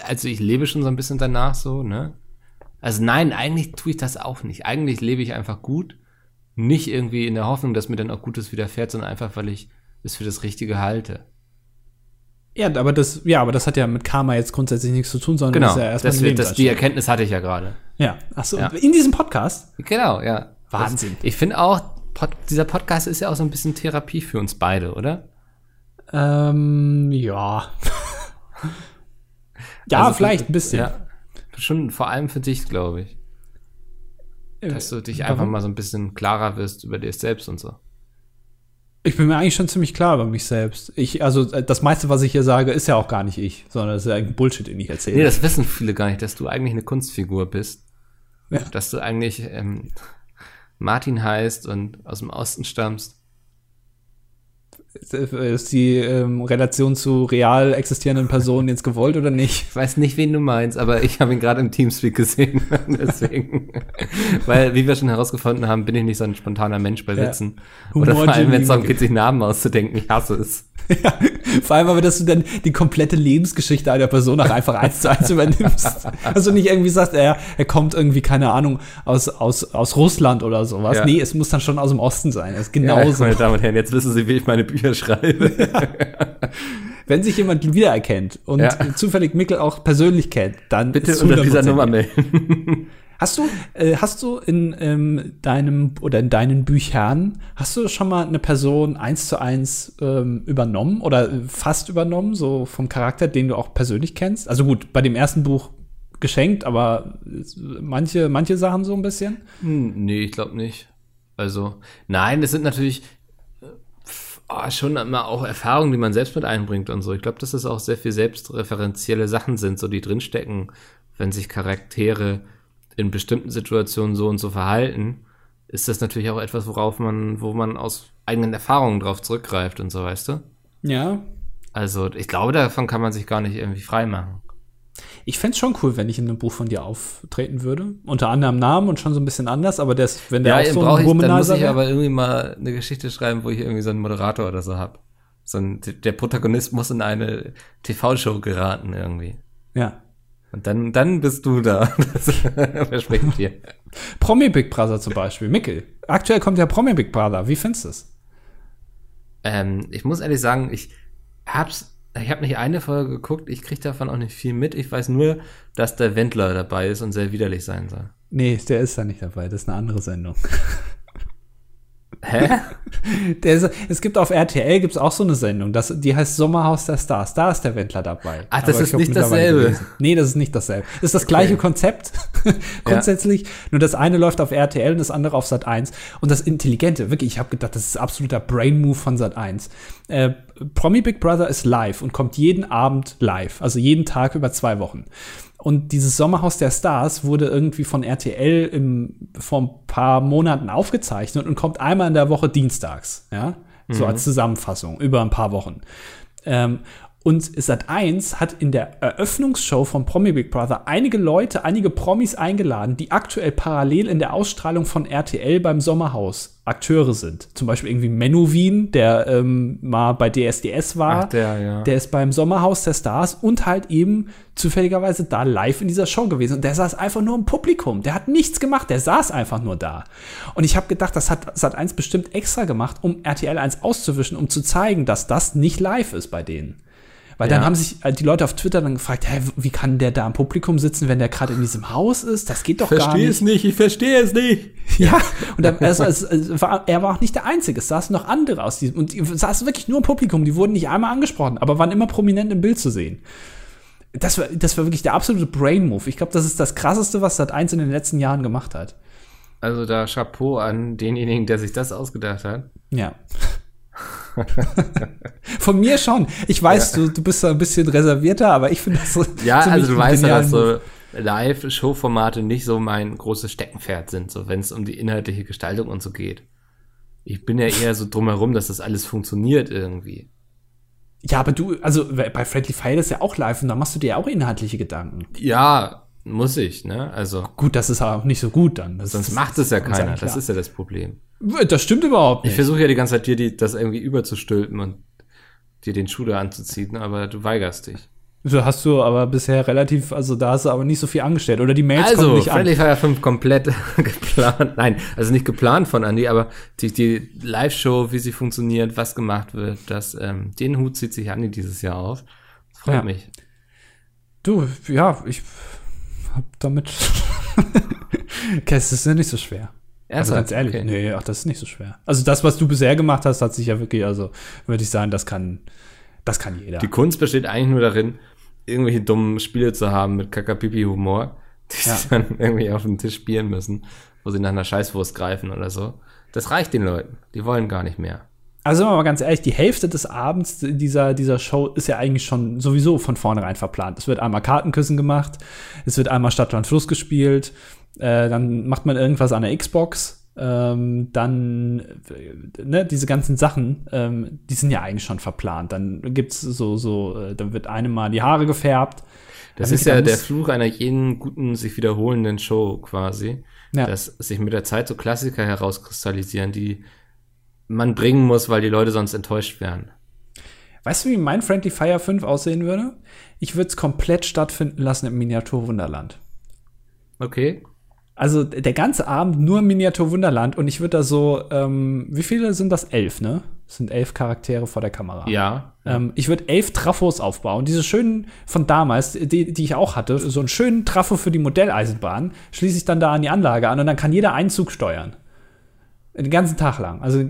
[SPEAKER 1] also ich lebe schon so ein bisschen danach so, ne? Also nein, eigentlich tue ich das auch nicht. Eigentlich lebe ich einfach gut. Nicht irgendwie in der Hoffnung, dass mir dann auch Gutes widerfährt, sondern einfach, weil ich es für das Richtige halte.
[SPEAKER 2] Ja, aber das, ja, aber das hat ja mit Karma jetzt grundsätzlich nichts zu tun, sondern
[SPEAKER 1] Genau.
[SPEAKER 2] ist ja erstmal
[SPEAKER 1] das, das, die. Erkenntnis hatte ich ja gerade.
[SPEAKER 2] Ja, ach so,
[SPEAKER 1] Ja.
[SPEAKER 2] in diesem Podcast.
[SPEAKER 1] Genau, ja.
[SPEAKER 2] Wahnsinn.
[SPEAKER 1] Das, ich finde auch, Pod, dieser Podcast ist ja auch so ein bisschen Therapie für uns beide, oder?
[SPEAKER 2] Ähm, ja. ja,
[SPEAKER 1] Also,
[SPEAKER 2] vielleicht ein bisschen.
[SPEAKER 1] Ja. Schon vor allem für dich, glaube ich. Dass du dich
[SPEAKER 2] Warum?
[SPEAKER 1] einfach mal so ein bisschen klarer wirst über dich selbst und so.
[SPEAKER 2] Ich bin mir eigentlich schon ziemlich klar über mich selbst. Ich, also äh, das meiste, was ich hier sage, ist ja auch gar nicht ich, sondern das ist ja ein Bullshit, den ich erzähle.
[SPEAKER 1] Nee, das wissen viele gar nicht, dass du eigentlich eine Kunstfigur bist.
[SPEAKER 2] Ja.
[SPEAKER 1] Dass du eigentlich ähm, Martin heißt und aus dem Osten stammst.
[SPEAKER 2] Ist die ähm, Relation zu real existierenden Personen jetzt gewollt oder nicht?
[SPEAKER 1] Ich weiß nicht, wen du meinst, aber ich habe ihn gerade im Teamspeak gesehen. Deswegen. Weil, wie wir schon herausgefunden haben, bin ich nicht so ein spontaner Mensch bei
[SPEAKER 2] Ja.
[SPEAKER 1] Witzen. Oder vor allem, wenn es darum geht, sich Namen auszudenken. Ich hasse es.
[SPEAKER 2] Ja, vor allem aber, dass du dann die komplette Lebensgeschichte einer Person auch einfach eins zu eins übernimmst. Also nicht irgendwie sagst, er, er kommt irgendwie, keine Ahnung, aus, aus, aus Russland oder sowas.
[SPEAKER 1] Ja.
[SPEAKER 2] Nee, es muss dann schon aus dem Osten sein. Das ist
[SPEAKER 1] Ja,
[SPEAKER 2] genauso.
[SPEAKER 1] meine Damen und Herren, jetzt wissen Sie, wie ich meine Bücher schreibe.
[SPEAKER 2] wenn sich jemand wiedererkennt und
[SPEAKER 1] Ja.
[SPEAKER 2] zufällig Mikkel auch persönlich kennt, dann
[SPEAKER 1] Bitte unter dieser
[SPEAKER 2] 100%
[SPEAKER 1] Nummer melden.
[SPEAKER 2] Hast du, äh, hast du in ähm, deinem oder in deinen Büchern, hast du schon mal eine Person eins zu eins ähm, übernommen oder fast übernommen, so vom Charakter, den du auch persönlich kennst? Also gut, bei dem ersten Buch geschenkt, aber manche, manche Sachen so ein bisschen.
[SPEAKER 1] Hm, nee, ich glaube nicht. Also, nein, es sind natürlich ah, schon immer auch Erfahrungen, die man selbst mit einbringt und so. Ich glaube, dass es auch sehr viel selbstreferenzielle Sachen sind, so die drinstecken, wenn sich Charaktere in bestimmten Situationen so und so verhalten, ist das natürlich auch etwas, worauf man, wo man aus eigenen Erfahrungen drauf zurückgreift und so, weißt du?
[SPEAKER 2] Ja.
[SPEAKER 1] Also, ich glaube, davon kann man sich gar nicht irgendwie frei machen.
[SPEAKER 2] Ich fänd's schon cool, wenn ich in einem Buch von dir auftreten würde. Unter anderem Namen und schon so ein bisschen anders, aber das, wenn der auch so ein
[SPEAKER 1] ich, dann muss
[SPEAKER 2] Womanizer
[SPEAKER 1] ich aber irgendwie mal eine Geschichte schreiben, wo ich irgendwie so einen Moderator oder so hab. So ein, der Protagonist muss in eine TV-Show geraten irgendwie.
[SPEAKER 2] Ja.
[SPEAKER 1] Und dann, dann bist du da. Das verspreche ich dir.
[SPEAKER 2] Promi Big Brother zum Beispiel. Mikkel. Aktuell kommt ja Promi Big Brother. Wie findest du es?
[SPEAKER 1] Ähm, ich muss ehrlich sagen, ich hab's, ich habe nicht eine Folge geguckt, ich krieg davon auch nicht viel mit. Ich weiß nur, dass der Wendler dabei ist und sehr widerlich sein soll.
[SPEAKER 2] Nee, der ist da nicht dabei. Das ist eine andere Sendung.
[SPEAKER 1] Hä?
[SPEAKER 2] Ist, es gibt auf RTL gibt's auch so eine Sendung, das, die heißt Sommerhaus der Stars. Da ist der Wendler dabei.
[SPEAKER 1] Ach, das
[SPEAKER 2] Aber
[SPEAKER 1] ist nicht dasselbe.
[SPEAKER 2] gelesen. Nee, das ist nicht dasselbe. Das ist das gleiche Konzept grundsätzlich. Nur das eine läuft auf RTL und das andere auf Sat 1. Und das Intelligente, wirklich, ich habe gedacht, das ist absoluter Brain Move von Sat 1. Äh, Promi Big Brother ist live und kommt jeden Abend live, also jeden Tag über zwei Wochen. Und dieses Sommerhaus der Stars wurde irgendwie von RTL im, vor ein paar Monaten aufgezeichnet und kommt einmal in der Woche dienstags, ja, so als Zusammenfassung über ein paar Wochen. Ähm, und Sat1 hat in der Eröffnungsshow von Promi Big Brother einige Leute, einige Promis eingeladen, die aktuell parallel in der Ausstrahlung von RTL beim Sommerhaus Akteure sind. Zum Beispiel irgendwie Menowin, der ähm, mal bei DSDS war.
[SPEAKER 1] Ach, der, ja.
[SPEAKER 2] Der ist beim Sommerhaus der Stars und halt eben zufälligerweise da live in dieser Show gewesen. Und der saß einfach nur im Publikum. Der hat nichts gemacht, der saß einfach nur da. Und ich habe gedacht, das hat Sat1 bestimmt extra gemacht, um RTL 1 auszuwischen, um zu zeigen, dass das nicht live ist bei denen. Weil dann
[SPEAKER 1] Ja.
[SPEAKER 2] haben sich äh, die Leute auf Twitter dann gefragt, hä, wie kann der da im Publikum sitzen, wenn der gerade in diesem Haus ist? Das geht doch gar
[SPEAKER 1] Verstehe
[SPEAKER 2] nicht.
[SPEAKER 1] es nicht, ich verstehe es nicht.
[SPEAKER 2] Ja, und dann, also, es, es war, er war auch nicht der Einzige. Es saßen noch andere aus diesem, und die saßen wirklich nur im Publikum. Die wurden nicht einmal angesprochen, aber waren immer prominent im Bild zu sehen. Das war, das war wirklich der absolute Brain-Move. Ich glaube, das ist das Krasseste, was Sat1 in den letzten Jahren gemacht hat.
[SPEAKER 1] Also da Chapeau an denjenigen, der sich das ausgedacht hat.
[SPEAKER 2] Ja. Von mir schon. Ich weiß, du, du bist da ein bisschen reservierter, aber ich finde das so.
[SPEAKER 1] Ja, also du weißt ja, dass so Live-Show-Formate nicht so mein großes Steckenpferd sind, so wenn es um die inhaltliche Gestaltung und so geht. Ich bin ja eher so drumherum, dass das alles funktioniert irgendwie.
[SPEAKER 2] Ja, aber du, also bei Friendly Fire ist ja auch live und da machst du dir ja auch inhaltliche Gedanken.
[SPEAKER 1] Ja, muss ich, ne? Also,
[SPEAKER 2] Gut, das ist auch nicht so gut dann. Das
[SPEAKER 1] sonst
[SPEAKER 2] ist,
[SPEAKER 1] macht es ja keiner. Das ist ja das Problem.
[SPEAKER 2] Das stimmt überhaupt
[SPEAKER 1] Ich
[SPEAKER 2] nicht.
[SPEAKER 1] versuche ja die ganze Zeit dir die, das irgendwie überzustülpen und dir den Schuh da anzuziehen, aber du weigerst dich.
[SPEAKER 2] So hast du aber bisher relativ, also da hast du aber nicht so viel angestellt. Oder die Mails kommen
[SPEAKER 1] Also,
[SPEAKER 2] nicht
[SPEAKER 1] Friendly
[SPEAKER 2] an.
[SPEAKER 1] Fire 5 komplett geplant. Nein, also nicht geplant von Andy, aber die, die Live-Show, wie sie funktioniert, was gemacht wird, das, ähm, den Hut zieht sich Andy dieses Jahr auf. Das freut
[SPEAKER 2] Ja.
[SPEAKER 1] mich.
[SPEAKER 2] Du, ja, ich hab damit. das ist ja nicht so schwer. Also ganz ehrlich,
[SPEAKER 1] Okay.
[SPEAKER 2] nee, ach, das ist nicht so schwer. Also das, was du bisher gemacht hast, hat sich ja wirklich, also würde ich sagen, das kann, das kann jeder.
[SPEAKER 1] Die Kunst besteht eigentlich nur darin, irgendwelche dummen Spiele zu haben mit Kakapipi-Humor, die
[SPEAKER 2] Ja.
[SPEAKER 1] sie dann irgendwie auf den Tisch spielen müssen, wo sie nach einer Scheißwurst greifen oder so. Das reicht den Leuten. Die wollen gar nicht mehr.
[SPEAKER 2] Also sind wir mal ganz ehrlich, die Hälfte des Abends dieser, dieser Show ist ja eigentlich schon sowieso von vornherein verplant. Es wird einmal Kartenküssen gemacht, es wird einmal Stadt, Land, Fluss gespielt, äh, dann macht man irgendwas an der Xbox, ähm, dann, äh, ne, diese ganzen Sachen, ähm, die sind ja eigentlich schon verplant. Dann gibt's so, so, äh, dann wird einem mal die Haare gefärbt.
[SPEAKER 1] Das ist ja der Fluch einer jeden guten, sich wiederholenden Show quasi.
[SPEAKER 2] Ja.
[SPEAKER 1] Dass sich mit der Zeit so Klassiker herauskristallisieren, die man bringen muss, weil die Leute sonst enttäuscht werden.
[SPEAKER 2] Weißt du, wie mein Friendly Fire 5 aussehen würde? Ich würde es komplett stattfinden lassen im Miniaturwunderland.
[SPEAKER 1] Okay.
[SPEAKER 2] Also der ganze Abend nur Miniatur Wunderland und ich würde da so, ähm, wie viele sind das? Elf, ne? Das sind elf Charaktere vor der Kamera.
[SPEAKER 1] Ja.
[SPEAKER 2] Ähm, ich würde elf Trafos aufbauen. Diese schönen von damals, die, die ich auch hatte, so einen schönen Trafo für die Modelleisenbahn, schließe ich dann da an die Anlage an und dann kann jeder einen Zug steuern. Den ganzen Tag lang. Also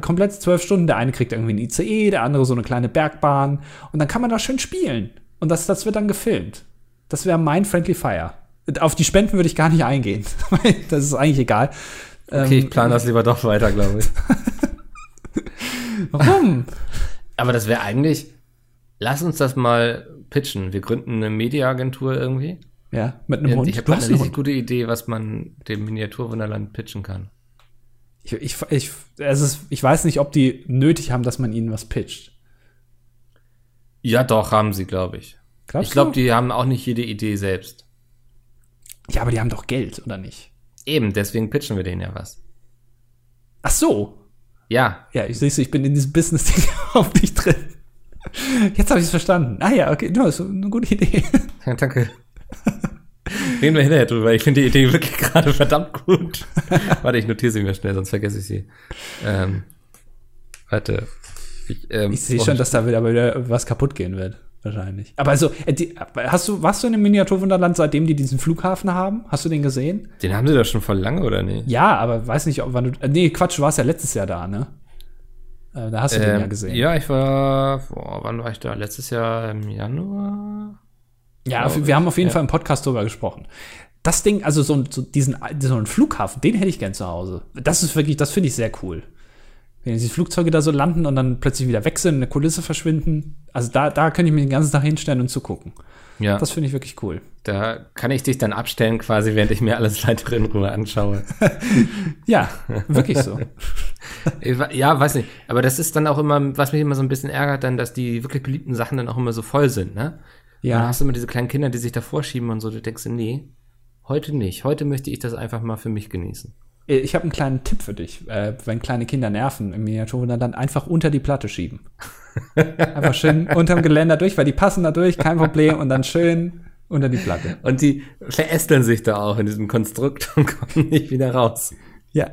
[SPEAKER 2] komplett zwölf Stunden. Der eine kriegt irgendwie ein ICE, der andere so eine kleine Bergbahn. Und dann kann man da schön spielen. Und das, das wird dann gefilmt. Das wäre mein Friendly Fire. Auf die Spenden würde ich gar nicht eingehen. das ist eigentlich egal.
[SPEAKER 1] Okay, ich plane das lieber doch weiter, glaube ich.
[SPEAKER 2] Warum?
[SPEAKER 1] Aber das wäre eigentlich, lass uns das mal pitchen. Wir gründen eine Mediaagentur irgendwie.
[SPEAKER 2] ja, mit einem Hund.
[SPEAKER 1] Ich habe eine richtig
[SPEAKER 2] Hund.
[SPEAKER 1] gute Idee, was man dem Miniaturwunderland pitchen kann.
[SPEAKER 2] Ich, ich, ich, es ist, ich weiß nicht, ob die nötig haben, dass man ihnen was pitcht.
[SPEAKER 1] Ja, doch, haben sie, glaube ich.
[SPEAKER 2] Glaubst
[SPEAKER 1] Ich glaube, die haben auch nicht jede Idee selbst.
[SPEAKER 2] Ja, aber die haben doch Geld, oder nicht?
[SPEAKER 1] Eben, deswegen pitchen wir denen ja was.
[SPEAKER 2] Ach so.
[SPEAKER 1] Ja,
[SPEAKER 2] Ja, ich sehe ich bin in diesem Business-Ding überhaupt nicht drin. Jetzt habe ich es verstanden. Ah ja, okay, das ist eine gute Idee.
[SPEAKER 1] ja danke. Reden wir hinterher drüber. Ich finde die Idee wirklich gerade verdammt gut. warte, ich notiere sie mir schnell, sonst vergesse ich sie. Ähm, warte. Ich, ähm,
[SPEAKER 2] Ich sehe schon, dass da wieder, wieder was kaputt gehen wird. Wahrscheinlich. Aber also, äh, die, hast du, warst du in dem Miniaturwunderland, seitdem die diesen Flughafen haben? Hast du den gesehen?
[SPEAKER 1] Den haben sie doch schon voll lange, oder nicht?
[SPEAKER 2] Ja, aber weiß nicht, ob wann du. äh, Nee, Quatsch, du warst ja letztes Jahr da, ne? Äh, Da hast du den ja
[SPEAKER 1] Ähm,
[SPEAKER 2] gesehen.
[SPEAKER 1] Ja, ich war, boah, wann war ich da? Letztes Jahr im Januar?
[SPEAKER 2] Ja, wir
[SPEAKER 1] ich,
[SPEAKER 2] haben auf jeden
[SPEAKER 1] ja.
[SPEAKER 2] Fall im Podcast drüber gesprochen. Das Ding, also so, so diesen so einen Flughafen, den hätte ich gern zu Hause. Das ist wirklich, das finde ich sehr cool. Wenn diese Flugzeuge da so landen und dann plötzlich wieder weg sind, in eine Kulisse verschwinden. Also da, da könnte ich mich den ganzen Tag hinstellen und zugucken.
[SPEAKER 1] Ja,
[SPEAKER 2] Das finde ich wirklich cool.
[SPEAKER 1] da kann ich dich dann abstellen quasi, während ich mir alles weiter in Ruhe anschaue.
[SPEAKER 2] Ja, wirklich so.
[SPEAKER 1] Ja, weiß nicht. Aber das ist dann auch immer, was mich immer so ein bisschen ärgert, dann, dass die wirklich beliebten Sachen dann auch immer so voll sind, ne? Ja. Dann hast du immer diese kleinen Kinder, die sich davor schieben und so, du denkst, dir, nee, heute nicht. Heute möchte ich das einfach mal für mich genießen.
[SPEAKER 2] Ich habe einen kleinen Tipp für dich. Äh, wenn kleine Kinder nerven im Miniaturwunderland, einfach unter die Platte schieben. Einfach schön unterm Geländer durch, weil die passen da durch, kein Problem. Und dann schön unter die Platte.
[SPEAKER 1] Und die verästeln sich da auch in diesem Konstrukt und kommen nicht wieder raus.
[SPEAKER 2] Ja.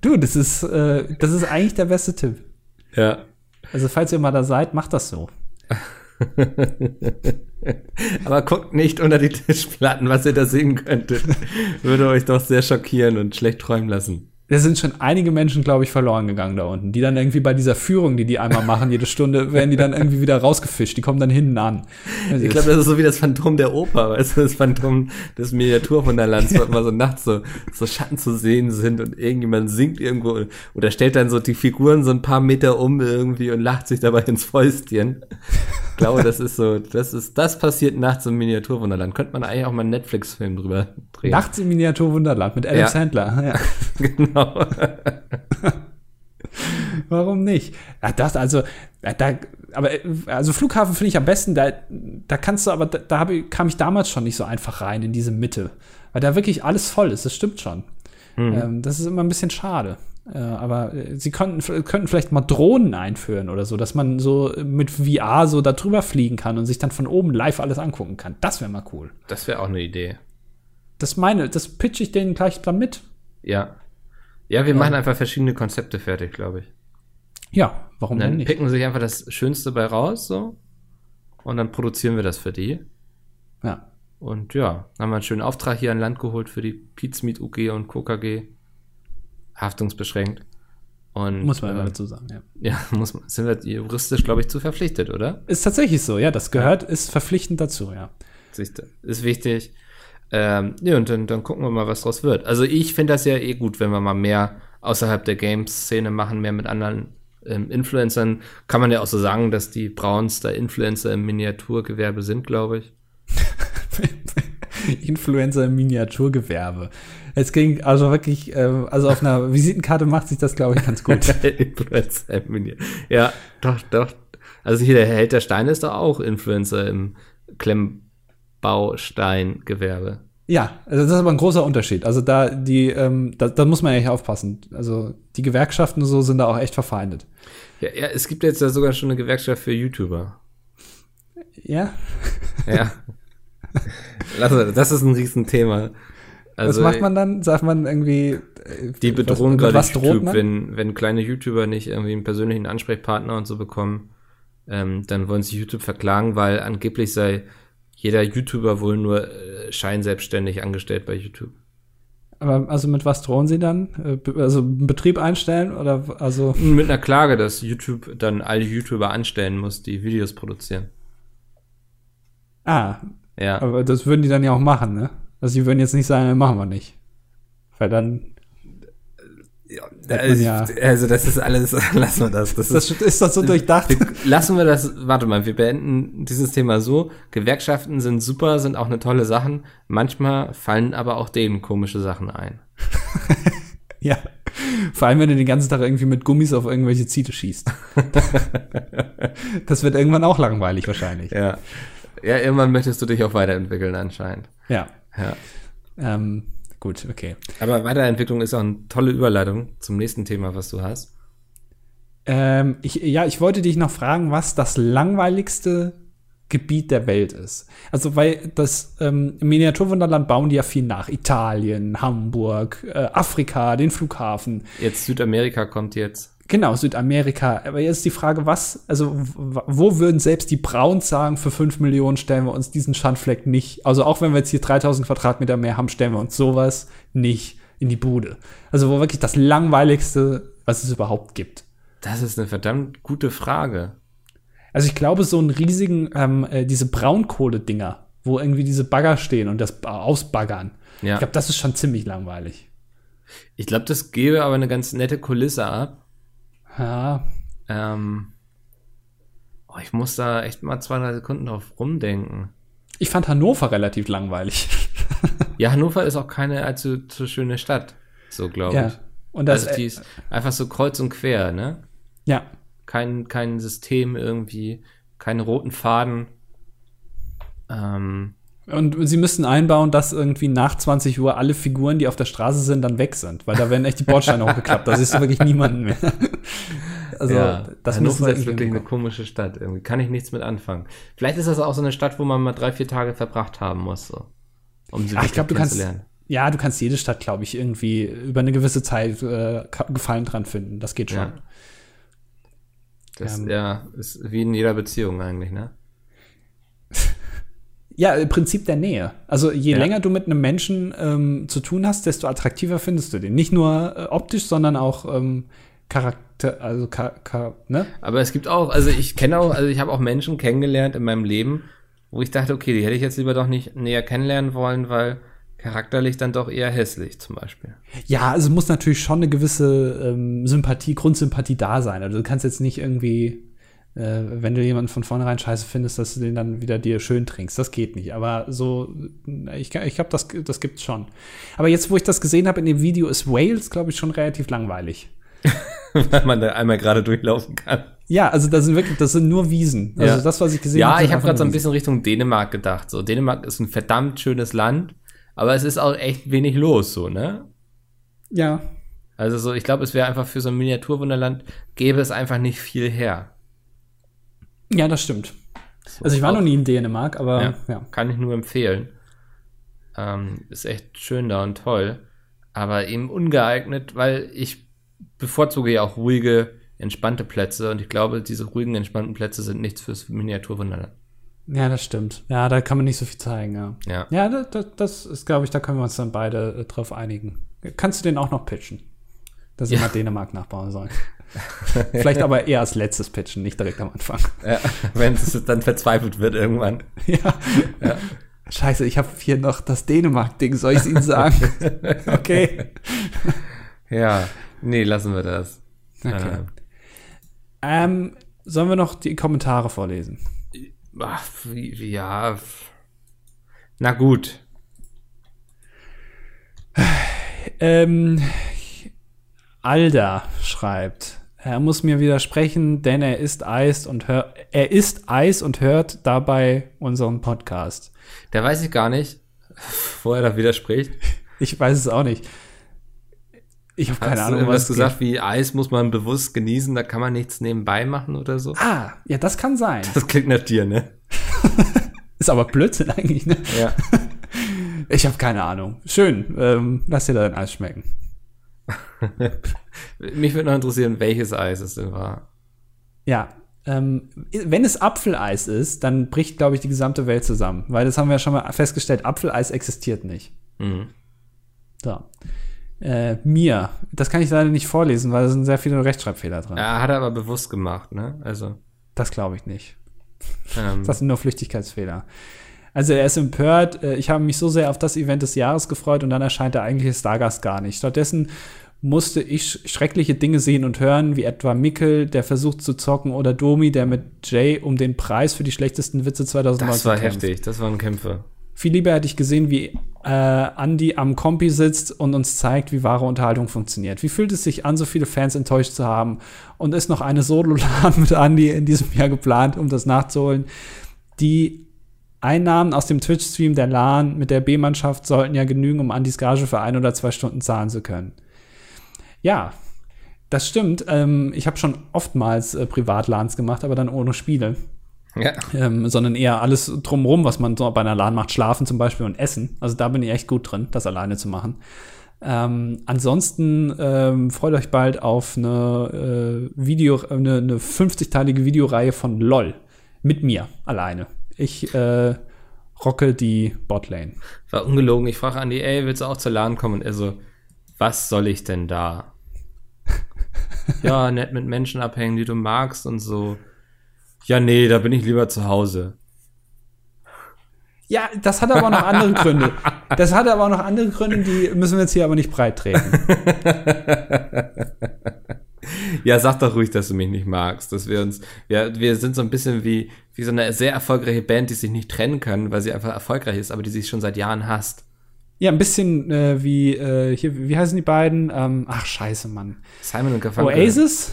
[SPEAKER 2] du, das ist, äh, das ist eigentlich der beste Tipp.
[SPEAKER 1] Ja.
[SPEAKER 2] Also, falls ihr mal da seid, macht das so.
[SPEAKER 1] Aber guckt nicht unter die Tischplatten, was ihr da sehen könntet. Würde euch doch sehr schockieren und schlecht träumen lassen.
[SPEAKER 2] Da sind schon einige Menschen, glaube ich, verloren gegangen da unten. Die dann irgendwie bei dieser Führung, die die einmal machen, jede Stunde, werden die dann irgendwie wieder rausgefischt. Die kommen dann hinten an.
[SPEAKER 1] Ich glaube, das ist so wie das Phantom der Oper, weißt du, das Phantom des Miniaturwunderlands, wo immer so nachts so, so Schatten zu sehen sind und irgendjemand singt irgendwo oder stellt dann so die Figuren so ein paar Meter um irgendwie und lacht sich dabei ins Fäustchen. Ich glaube, das ist so, das ist, das passiert nachts im Miniaturwunderland. Könnte man eigentlich auch mal einen Netflix-Film drüber drehen.
[SPEAKER 2] Nachts im Miniaturwunderland mit Adam
[SPEAKER 1] Ja.
[SPEAKER 2] Sandler. Ja.
[SPEAKER 1] Genau.
[SPEAKER 2] Warum nicht? Ja, das, also, da, aber, also Flughafen finde ich am besten, da, da kannst du, aber da, da ich, kam ich damals schon nicht so einfach rein in diese Mitte. Weil da wirklich alles voll ist, das stimmt schon. Ähm, das ist immer ein bisschen schade. Äh, aber äh, sie könnten, könnten vielleicht mal Drohnen einführen oder so, dass man so mit VR so da drüber fliegen kann und sich dann von oben live alles angucken kann. Das wäre mal cool.
[SPEAKER 1] Das wäre auch eine Idee.
[SPEAKER 2] Das meine, das pitch ich denen gleich dann mit.
[SPEAKER 1] Ja. Ja, wir machen einfach verschiedene Konzepte fertig, glaube ich.
[SPEAKER 2] Ja, warum
[SPEAKER 1] Und
[SPEAKER 2] denn
[SPEAKER 1] dann
[SPEAKER 2] nicht?
[SPEAKER 1] picken sich einfach das Schönste bei raus, so. Und dann produzieren wir das für die.
[SPEAKER 2] Ja.
[SPEAKER 1] Und ja, haben wir einen schönen Auftrag hier an Land geholt für die Pizmeet UG und KKG. Haftungsbeschränkt. Und,
[SPEAKER 2] Muss man immer
[SPEAKER 1] ähm,
[SPEAKER 2] dazu sagen, ja.
[SPEAKER 1] Ja, muss man, sind wir juristisch, glaube ich, zu verpflichtet, oder?
[SPEAKER 2] Ist tatsächlich so, ja. Das gehört, ist verpflichtend dazu, ja.
[SPEAKER 1] Ist wichtig. Ähm, ja, und dann, dann gucken wir mal, was draus wird. Also ich finde das ja eh gut, wenn wir mal mehr außerhalb der Games-Szene machen, mehr mit anderen ähm, Influencern. Kann man ja auch so sagen, dass die Browns da Influencer im Miniaturgewerbe sind, glaube ich.
[SPEAKER 2] Influencer im Miniaturgewerbe. Es ging also wirklich, äh, also auf einer Visitenkarte macht sich das, glaube ich, ganz gut.
[SPEAKER 1] Ja, doch, doch. Also hier der Held der Steine ist doch auch Influencer im Klemmbausteingewerbe.
[SPEAKER 2] ja, also das ist aber ein großer Unterschied. Also da, die, ähm, da, da muss man echt aufpassen. Also die Gewerkschaften und so sind da auch echt verfeindet.
[SPEAKER 1] Ja, ja, es gibt jetzt ja sogar schon eine Gewerkschaft für YouTuber.
[SPEAKER 2] Ja?
[SPEAKER 1] Ja. Uns- das ist ein Riesenthema. Also,
[SPEAKER 2] was macht man dann? Sagt man irgendwie. äh,
[SPEAKER 1] Die bedrohen
[SPEAKER 2] was-
[SPEAKER 1] gerade YouTube,
[SPEAKER 2] man?
[SPEAKER 1] wenn, wenn kleine YouTuber nicht irgendwie einen persönlichen Ansprechpartner und so bekommen, ähm, dann wollen sie YouTube verklagen, weil angeblich sei jeder YouTuber wohl nur äh, scheinselbstständig angestellt bei YouTube.
[SPEAKER 2] Aber also mit was drohen sie dann? Äh, Also einen Betrieb einstellen oder also
[SPEAKER 1] Mit einer Klage, dass YouTube dann alle YouTuber anstellen muss, die Videos produzieren.
[SPEAKER 2] ah,
[SPEAKER 1] Ja.
[SPEAKER 2] aber das würden die dann ja auch machen, ne? Also die würden jetzt nicht sagen, machen wir nicht. Weil dann
[SPEAKER 1] Ja,
[SPEAKER 2] man ja-
[SPEAKER 1] Also das ist alles, lassen wir das. Das
[SPEAKER 2] das
[SPEAKER 1] ist,
[SPEAKER 2] ist das so durchdacht.
[SPEAKER 1] wir, lassen wir das, warte mal, wir beenden dieses Thema so. Gewerkschaften sind super, sind auch eine tolle Sachen. Manchmal fallen aber auch denen komische Sachen ein.
[SPEAKER 2] Ja. Vor allem, wenn du den ganzen Tag irgendwie mit Gummis auf irgendwelche Ziele schießt. das wird irgendwann auch langweilig wahrscheinlich.
[SPEAKER 1] Ja. Ja, irgendwann möchtest du dich auch weiterentwickeln anscheinend.
[SPEAKER 2] Ja.
[SPEAKER 1] Ja.
[SPEAKER 2] Ähm, gut, okay.
[SPEAKER 1] Aber Weiterentwicklung ist auch eine tolle Überleitung zum nächsten Thema, was du hast.
[SPEAKER 2] Ähm, ich, ja, ich wollte dich noch fragen, was das langweiligste Gebiet der Welt ist. Also, weil das ähm, Miniaturwunderland bauen die ja viel nach. Italien, Hamburg, äh, Afrika, den Flughafen.
[SPEAKER 1] Jetzt Südamerika kommt jetzt.
[SPEAKER 2] Genau, Südamerika. Aber jetzt ist die Frage, was, also wo würden selbst die Browns sagen, für 5 Millionen stellen wir uns diesen Schandfleck nicht, also auch wenn wir jetzt hier 3000 Quadratmeter mehr haben, stellen wir uns sowas nicht in die Bude. Also wo wirklich das langweiligste, was es überhaupt gibt.
[SPEAKER 1] Das ist eine verdammt gute Frage.
[SPEAKER 2] Also ich glaube, so einen riesigen, ähm, äh, diese Braunkohle-Dinger, wo irgendwie diese Bagger stehen und das ba- ausbaggern.
[SPEAKER 1] Ja.
[SPEAKER 2] Ich glaube, das ist schon ziemlich langweilig.
[SPEAKER 1] Ich glaube, das gäbe aber eine ganz nette Kulisse ab.
[SPEAKER 2] Ja,
[SPEAKER 1] Ähm, oh, ich muss da echt mal zwei, drei Sekunden drauf rumdenken.
[SPEAKER 2] ich fand Hannover relativ langweilig.
[SPEAKER 1] Ja, Hannover ist auch keine allzu so schöne Stadt. So, glaube
[SPEAKER 2] ja.
[SPEAKER 1] ich.
[SPEAKER 2] Und das,
[SPEAKER 1] also die ist einfach so kreuz und quer, ne?
[SPEAKER 2] ja,
[SPEAKER 1] Kein, kein System irgendwie, keine roten Faden. Ähm,
[SPEAKER 2] Und sie müssten einbauen, dass irgendwie nach 20 Uhr alle Figuren, die auf der Straße sind, dann weg sind, weil da werden echt die Bordsteine hochgeklappt. Da siehst du wirklich niemanden mehr. Also,
[SPEAKER 1] ja,
[SPEAKER 2] das
[SPEAKER 1] Hannover ist wirklich eine komische Stadt. Irgendwie kann ich nichts mit anfangen. Vielleicht ist das auch so eine Stadt, wo man mal drei, vier Tage verbracht haben muss, so. Um sie
[SPEAKER 2] Ach, ich glaube, du kannst, ja, du kannst jede Stadt, glaube ich, irgendwie über eine gewisse Zeit äh, Gefallen dran finden. Das geht schon.
[SPEAKER 1] Ja. Das,
[SPEAKER 2] Ähm.
[SPEAKER 1] ja, ist wie in jeder Beziehung eigentlich, ne?
[SPEAKER 2] Ja, im Prinzip der Nähe. Also je
[SPEAKER 1] Ja.
[SPEAKER 2] länger du mit einem Menschen ähm, zu tun hast, desto attraktiver findest du den. Nicht nur äh, optisch, sondern auch ähm, Charakter, also ka, ka, ne?
[SPEAKER 1] Aber es gibt auch, also ich kenne auch, also ich habe auch Menschen kennengelernt in meinem Leben, wo ich dachte, okay, die hätte ich jetzt lieber doch nicht näher kennenlernen wollen, weil charakterlich dann doch eher hässlich zum Beispiel.
[SPEAKER 2] Ja, also muss natürlich schon eine gewisse ähm, Sympathie, Grundsympathie da sein. Also du kannst jetzt nicht irgendwie, äh, wenn du jemanden von vornherein scheiße findest, dass du den dann wieder dir schön trinkst. Das geht nicht. Aber so, ich, ich glaube, das, das gibt's schon. Aber jetzt, wo ich das gesehen habe in dem Video, ist Wales, glaube ich, schon relativ langweilig.
[SPEAKER 1] Weil man da einmal gerade durchlaufen kann.
[SPEAKER 2] Ja, also das sind wirklich, das sind nur Wiesen. Also
[SPEAKER 1] Ja.
[SPEAKER 2] das, was ich gesehen
[SPEAKER 1] Ja,
[SPEAKER 2] habe.
[SPEAKER 1] ich
[SPEAKER 2] sind
[SPEAKER 1] habe gerade so ein bisschen Richtung Dänemark gedacht. So, Dänemark ist ein verdammt schönes Land, aber es ist auch echt wenig los, so, ne?
[SPEAKER 2] Ja.
[SPEAKER 1] Also so, ich glaube, es wäre einfach für so ein Miniaturwunderland, gäbe es einfach nicht viel her.
[SPEAKER 2] Ja, das stimmt. Also ich war
[SPEAKER 1] auch-
[SPEAKER 2] noch nie in Dänemark, aber
[SPEAKER 1] Ja,
[SPEAKER 2] ja.
[SPEAKER 1] Kann ich nur empfehlen. Ähm, ist echt schön da und toll. Aber eben ungeeignet, weil ich bevorzuge ja auch ruhige, entspannte Plätze und ich glaube, diese ruhigen, entspannten Plätze sind nichts fürs Miniaturwunderland.
[SPEAKER 2] Ja, das stimmt. Ja, da kann man nicht so viel zeigen, ja.
[SPEAKER 1] Ja.
[SPEAKER 2] Ja, das, das, das ist, glaube ich, da können wir uns dann beide äh, drauf einigen. Kannst du den auch noch pitchen? Dass
[SPEAKER 1] Ja.
[SPEAKER 2] mal Dänemark nachbauen sollen. Vielleicht aber eher als letztes pitchen, nicht direkt am Anfang.
[SPEAKER 1] ja Wenn es dann verzweifelt wird irgendwann.
[SPEAKER 2] ja.
[SPEAKER 1] Ja.
[SPEAKER 2] Scheiße, ich habe hier noch das Dänemark-Ding, soll ich es Ihnen sagen? okay.
[SPEAKER 1] Ja, nee, lassen wir das.
[SPEAKER 2] Okay.
[SPEAKER 1] Ähm,
[SPEAKER 2] Ähm, sollen wir noch die Kommentare vorlesen?
[SPEAKER 1] ach, ja. Na gut.
[SPEAKER 2] Ähm, Alda schreibt, er muss mir widersprechen, denn er isst Eis und hört, er isst Eis und hört dabei unseren Podcast.
[SPEAKER 1] Da weiß ich gar nicht, wo er da widerspricht.
[SPEAKER 2] Ich weiß es auch nicht. Ich habe keine Ahnung,
[SPEAKER 1] du
[SPEAKER 2] was
[SPEAKER 1] gesagt wie Eis muss man bewusst genießen, da kann man nichts nebenbei machen oder so?
[SPEAKER 2] Ah, ja, das kann sein.
[SPEAKER 1] Das klingt nach dir, ne?
[SPEAKER 2] Ist aber Blödsinn eigentlich, ne?
[SPEAKER 1] Ja.
[SPEAKER 2] Ich habe keine Ahnung. Schön. Ähm, lass dir dein Eis schmecken.
[SPEAKER 1] Mich würde noch interessieren, welches Eis es denn war.
[SPEAKER 2] Ja. Ähm, wenn es Apfeleis ist, dann bricht, glaube ich, die gesamte Welt zusammen. Weil das haben wir ja schon mal festgestellt, Apfeleis existiert nicht.
[SPEAKER 1] Mhm.
[SPEAKER 2] So. Äh, mir. Das kann ich leider nicht vorlesen, weil da sind sehr viele Rechtschreibfehler drin.
[SPEAKER 1] Ja, hat er aber bewusst gemacht, ne? Also.
[SPEAKER 2] Das glaube ich nicht.
[SPEAKER 1] Ähm,
[SPEAKER 2] Das sind nur Flüchtigkeitsfehler. Also er ist empört. Äh, Ich habe mich so sehr auf das Event des Jahres gefreut und dann erscheint der eigentliche Stargast gar nicht. Stattdessen musste ich schreckliche Dinge sehen und hören, wie etwa Mickel, der versucht zu zocken, oder Domi, der mit Jay um den Preis für die schlechtesten Witze 2019
[SPEAKER 1] das war
[SPEAKER 2] kämpft.
[SPEAKER 1] heftig, das waren Kämpfe.
[SPEAKER 2] Viel lieber hätte ich gesehen, wie äh, Andy am Kompi sitzt und uns zeigt, wie wahre Unterhaltung funktioniert. Wie fühlt es sich an, so viele Fans enttäuscht zu haben? Und ist noch eine Solo-Laden mit Andy in diesem Jahr geplant, um das nachzuholen? Die Einnahmen aus dem Twitch-Stream der LAN mit der B-Mannschaft sollten ja genügen, um Andys Gage für ein oder zwei Stunden zahlen zu können. Ja, das stimmt. Ähm, ich habe schon oftmals äh, Privat-LANs gemacht, aber dann ohne Spiele
[SPEAKER 1] Ja.
[SPEAKER 2] ähm, sondern eher alles drumherum, was man so bei einer LAN macht, schlafen zum Beispiel und essen. Also da bin ich echt gut drin, das alleine zu machen. Ähm, ansonsten ähm, freut euch bald auf eine äh, Video, eine, eine 50-teilige Videoreihe von LOL mit mir alleine. Ich äh, rocke die Botlane.
[SPEAKER 1] War ungelogen. Ich frage Andi, ey, willst du auch zur LAN kommen? Und er so, was soll ich denn da? ja, nett mit Menschen abhängen, die du magst und so. Ja, nee, da bin ich lieber zu Hause.
[SPEAKER 2] Ja, das hat aber auch noch andere Gründe. Das hat aber auch noch andere Gründe, die müssen wir jetzt hier aber nicht breit treten.
[SPEAKER 1] Ja, sag doch ruhig, dass du mich nicht magst. Dass wir uns, ja, wir sind so ein bisschen wie, wie so eine sehr erfolgreiche Band, die sich nicht trennen kann, weil sie einfach erfolgreich ist, aber die sich schon seit Jahren hasst.
[SPEAKER 2] Ja, ein bisschen äh, wie, äh, hier, wie heißen die beiden? Ähm, ach, scheiße, Mann.
[SPEAKER 1] Simon und Garfunkel.
[SPEAKER 2] Oasis?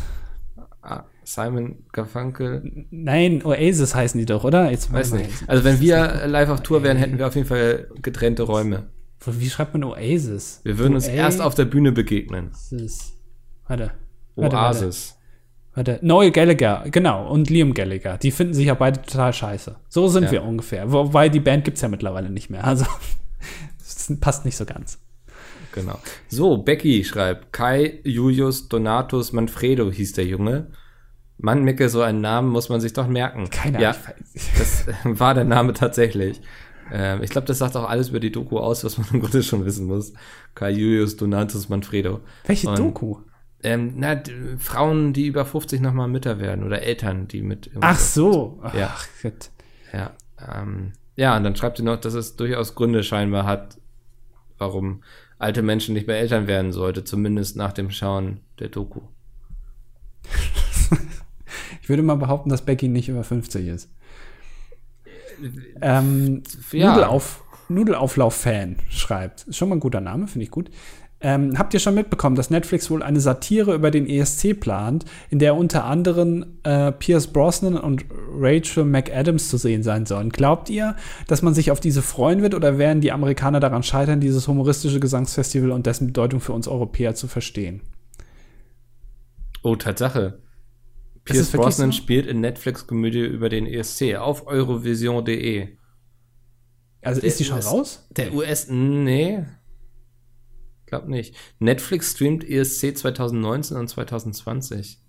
[SPEAKER 1] Ah, Simon Garfunkel.
[SPEAKER 2] Nein, Oasis heißen die doch, oder? Jetzt
[SPEAKER 1] Weiß
[SPEAKER 2] warte
[SPEAKER 1] nicht. Also wenn wir live auf Tour wären, hätten wir auf jeden Fall getrennte Räume.
[SPEAKER 2] Wie schreibt man Oasis?
[SPEAKER 1] Wir würden uns
[SPEAKER 2] Oa-
[SPEAKER 1] erst auf der Bühne begegnen.
[SPEAKER 2] Oasis. Warte. Warte,
[SPEAKER 1] Oasis.
[SPEAKER 2] Warte. Noel Gallagher, genau, und Liam Gallagher. Die finden sich ja beide total scheiße. So sind
[SPEAKER 1] Ja.
[SPEAKER 2] wir ungefähr. Wobei die Band gibt's ja mittlerweile nicht mehr. Also, passt nicht so ganz.
[SPEAKER 1] Genau. So, Becky schreibt, Kai Julius Donatus Manfredo hieß der Junge. Mann, Micke, so einen Namen muss man sich doch merken.
[SPEAKER 2] Keine
[SPEAKER 1] ja,
[SPEAKER 2] Ahnung.
[SPEAKER 1] das war der Name tatsächlich. Ähm, ich glaube, das sagt auch alles über die Doku aus, was man im Grunde schon wissen muss. Kai Julius Donatus Manfredo.
[SPEAKER 2] Welche
[SPEAKER 1] Und-
[SPEAKER 2] Doku?
[SPEAKER 1] Ähm, na, d- Frauen, die über 50 nochmal Mütter werden oder Eltern, die mit.
[SPEAKER 2] Ach so. Ach,
[SPEAKER 1] Ja.
[SPEAKER 2] Gott.
[SPEAKER 1] Ja, ähm, ja, und dann schreibt sie noch, dass es durchaus Gründe scheinbar hat, warum alte Menschen nicht mehr Eltern werden sollte, zumindest nach dem Schauen der Doku.
[SPEAKER 2] Ich würde mal behaupten, dass Becky nicht über 50 ist. Ähm,
[SPEAKER 1] Ja.
[SPEAKER 2] Nudelauf, Nudelauflauf-Fan schreibt. Ist schon mal ein guter Name, finde ich gut. Ähm, habt ihr schon mitbekommen, dass Netflix wohl eine Satire über den ESC plant, in der unter anderem äh, Pierce Brosnan und Rachel McAdams zu sehen sein sollen? Glaubt ihr, dass man sich auf diese freuen wird oder werden die Amerikaner daran scheitern, dieses humoristische Gesangsfestival und dessen Bedeutung für uns Europäer zu verstehen?
[SPEAKER 1] Oh, Tatsache. Pierce Brosnan
[SPEAKER 2] so?
[SPEAKER 1] spielt in Netflix-Komödie über den ESC auf eurovision.de.
[SPEAKER 2] Also ist die schon
[SPEAKER 1] US
[SPEAKER 2] raus?
[SPEAKER 1] Der US, nee. Glaub nicht. Netflix streamt ESC 2019 und 2020.